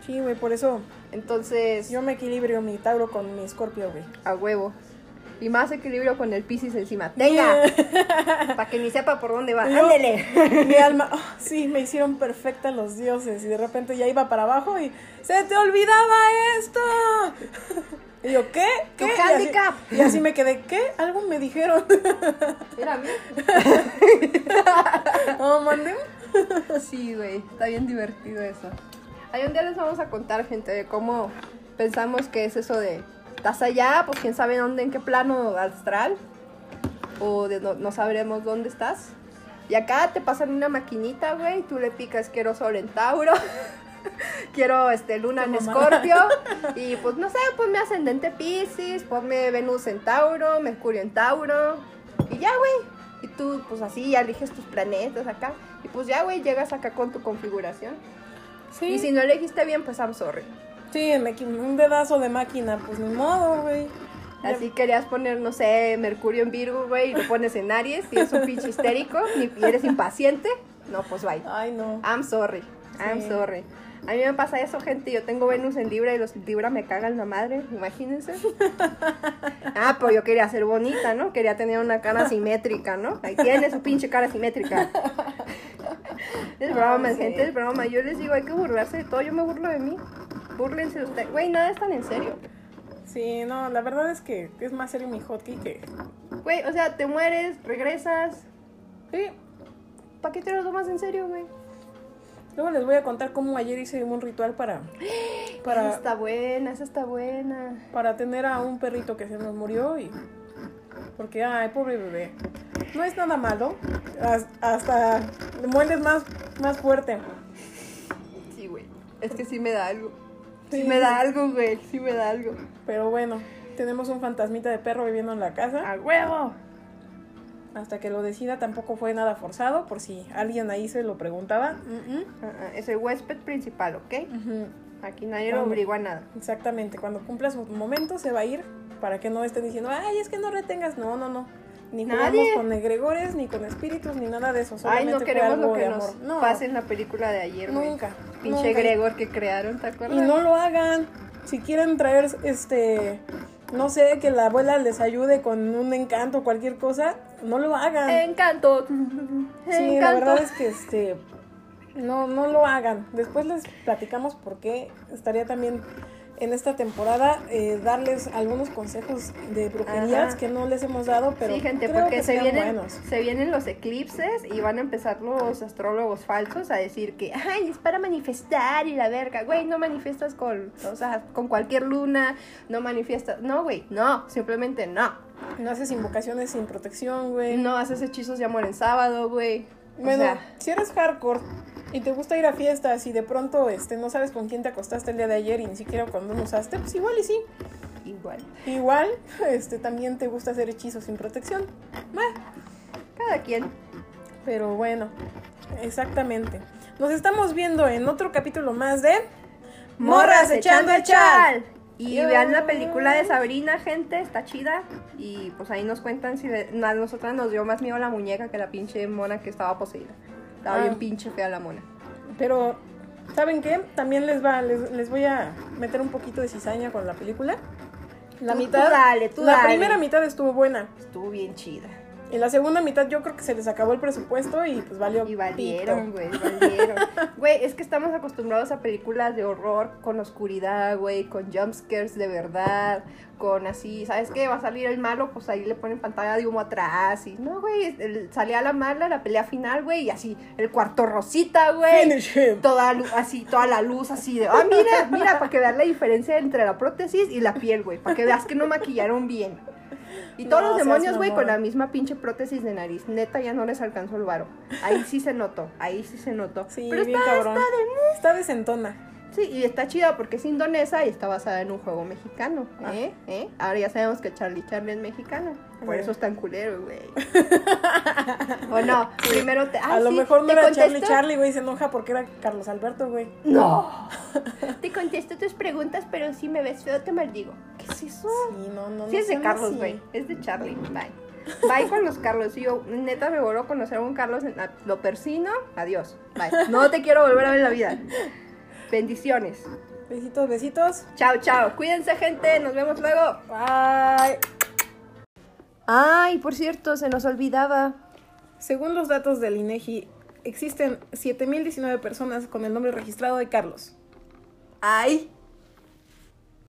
S1: Sí, güey, por eso
S2: Entonces,
S1: yo me equilibrio mi Tauro con mi Escorpio, güey.
S2: a huevo. Y más equilibrio con el Piscis encima. ¡Tenga! <laughs> Para que ni sepa por dónde va.
S1: Yo-
S2: ¡Ándele! <laughs>
S1: Mi alma, <laughs> oh, sí, me hicieron perfecta los dioses. Y de repente ya iba para abajo y se te olvidaba esto. Y yo, ¿qué?
S2: Tu
S1: ¿Qué? Y así-. Y así, me quedé, ¿qué? Algo me dijeron.
S2: Mira, a mí.
S1: Mandé.
S2: Sí, güey, está bien divertido eso. Ahí un día les vamos a contar, gente, de cómo pensamos que es eso de estás allá, pues quién sabe dónde, en qué plano astral, o de no, no sabremos dónde estás. Y acá te pasan una maquinita, güey, tú le picas quiero sol en Tauro, <laughs> quiero este luna en. Escorpio, <laughs> y pues no sé, ponme ascendente Pisces, ponme Venus en Tauro, Mercurio en Tauro, y ya, güey. Y tú, pues así, ya eliges tus planetas acá. Y pues ya, güey, llegas acá con tu configuración.
S1: Sí,
S2: Y si no elegiste bien, pues I'm sorry.
S1: Sí, un dedazo de máquina, pues ni modo, güey.
S2: Así querías poner, no sé, Mercurio en Virgo, güey, y lo pones en Aries, y es un pinche histérico, y y eres impaciente. No, pues bye.
S1: Ay, no.
S2: I'm sorry. I'm
S1: Sí.
S2: sorry. A mí me pasa eso, gente. Yo tengo Venus en Libra y los Libra me cagan la madre, imagínense. <laughs> Ah, pues yo quería ser bonita, ¿no? Quería tener una cara simétrica, ¿no? Ahí tiene su pinche cara simétrica. <laughs> Es broma, gente, es broma. Yo les digo, hay que burlarse de todo. Yo me burlo de mí. Búrlense de ustedes. Güey, nada es tan en serio.
S1: Sí, no, la verdad es que es más serio mi hotkey que.
S2: Güey, o sea, te mueres, regresas.
S1: Sí.
S2: ¿Para qué te lo tomas en serio, güey?
S1: Luego les voy a contar cómo ayer hice un ritual para. <gasps>
S2: Esa
S1: Para,
S2: está buena, esa está buena.
S1: para tener a un perrito que se nos murió y. Porque, ay, pobre bebé. No es nada malo. has- Hasta le muerdes más, más fuerte.
S2: Sí, güey. Es que sí me da algo. Sí,
S1: Sí.
S2: me da algo, güey. Sí me da algo.
S1: Pero bueno, tenemos un fantasmita de perro viviendo en la casa.
S2: ¡A huevo!
S1: Hasta que lo decida, tampoco fue nada forzado, por si alguien ahí se lo preguntaba.
S2: Ah, ah, Es el huésped principal, ¿ok? Aquí nadie lo obliga a nada.
S1: Exactamente, cuando cumpla su momento se va a ir para que no estén diciendo, ay, es que no retengas. No, no, no. Ni jugamos
S2: Nadie.
S1: con egregores, ni con espíritus, ni nada de eso.
S2: Ay,
S1: Solamente
S2: no
S1: fue
S2: queremos
S1: algo
S2: lo que
S1: de
S2: nos.
S1: No,
S2: pase en la película de ayer,
S1: nunca.
S2: Pinche
S1: nunca.
S2: Gregor que crearon, ¿te acuerdas?
S1: Y no lo hagan. Si quieren traer, este, no sé, que la abuela les ayude con un encanto o cualquier cosa, no lo hagan.
S2: Encanto.
S1: Sí,
S2: Encanto.
S1: la verdad es que este no, no lo hagan. Después les platicamos por qué estaría también en esta temporada eh, darles algunos consejos de brujerías
S2: Ajá.
S1: que no les hemos dado, pero
S2: sí, gente,
S1: creo
S2: porque
S1: que
S2: se vienen,
S1: buenos.
S2: se vienen los eclipses y van a empezar los astrólogos falsos a decir que, ay, es para manifestar y la verga. Güey, no manifiestas con, o sea, con cualquier luna, no manifiestas. No, güey, no, simplemente no.
S1: No haces invocaciones sin protección, güey.
S2: No haces hechizos de amor en sábado, güey. O
S1: Bueno,
S2: sea,
S1: si eres hardcore y te gusta ir a fiestas y de pronto este no sabes con quién te acostaste el día de ayer y ni siquiera cuando lo usaste, pues igual y sí.
S2: igual.
S1: Igual, <laughs> este también te gusta hacer hechizos sin protección.
S2: Cada quien.
S1: Pero bueno, exactamente. Nos estamos viendo en otro capítulo más de
S2: Morras echando el chal. Y vean la película de Sabrina, gente, está chida. Y pues ahí nos cuentan si de- a nosotras nos dio más miedo la muñeca que la pinche mona que estaba poseída. Estaba
S1: Ah.
S2: bien pinche fea la mona.
S1: Pero, ¿saben qué? También les va, les, les voy a meter un poquito de cizaña con la película. La
S2: Tú-
S1: mitad.
S2: tú dale, tú
S1: la
S2: dale.
S1: primera mitad estuvo buena.
S2: Estuvo bien chida.
S1: Y la segunda mitad yo creo que se les acabó el presupuesto y pues valió.
S2: Y valieron, güey, valieron. <laughs> Güey, es que estamos acostumbrados a películas de horror con oscuridad, güey, con jumpscares de verdad, con así, ¿sabes qué? Va a salir el malo, pues ahí le ponen pantalla de humo atrás y no, güey, salía la mala, la pelea final, güey, y así, el cuarto rosita, güey. Toda así, toda la luz así de, ah, mira, mira, para que veas la diferencia entre la prótesis y la piel, güey, para que veas que no maquillaron bien. Y todos
S1: No
S2: los demonios, güey, con la misma pinche prótesis de nariz. Neta, ya no les alcanzó el varo. Ahí sí se notó, ahí sí se notó.
S1: Sí,
S2: Pero
S1: bien
S2: está,
S1: cabrón.
S2: está de...
S1: Está desentona.
S2: Sí, y está chida porque es indonesa y está basada en un juego mexicano,
S1: Ah.
S2: ¿eh? ¿eh? Ahora ya sabemos que Charlie Charlie es mexicano. Por eso es tan culero, güey. <laughs> o no, primero te...
S1: a
S2: ay,
S1: lo
S2: sí,
S1: mejor no era
S2: contesto-
S1: Charlie Charlie, güey, se enoja porque era Carlos Alberto, güey.
S2: No. <laughs> Te contesto tus preguntas, pero si me ves feo te maldigo. ¿Qué es eso?
S1: Sí, no, no,
S2: Sí,
S1: no
S2: es de Carlos, güey. Es de Charlie. Bye. Bye con los Carlos. Yo, neta, me a conocer a un Carlos. a- Lo persino. Adiós. Bye. No te quiero volver a ver en la vida. Bendiciones.
S1: Besitos, besitos.
S2: Chao, chao. Cuídense, gente. Nos vemos luego.
S1: Bye.
S2: Ay, por cierto, se nos olvidaba.
S1: Según los datos del INEGI, existen 7.019 personas con el nombre registrado de Carlos.
S2: Ay,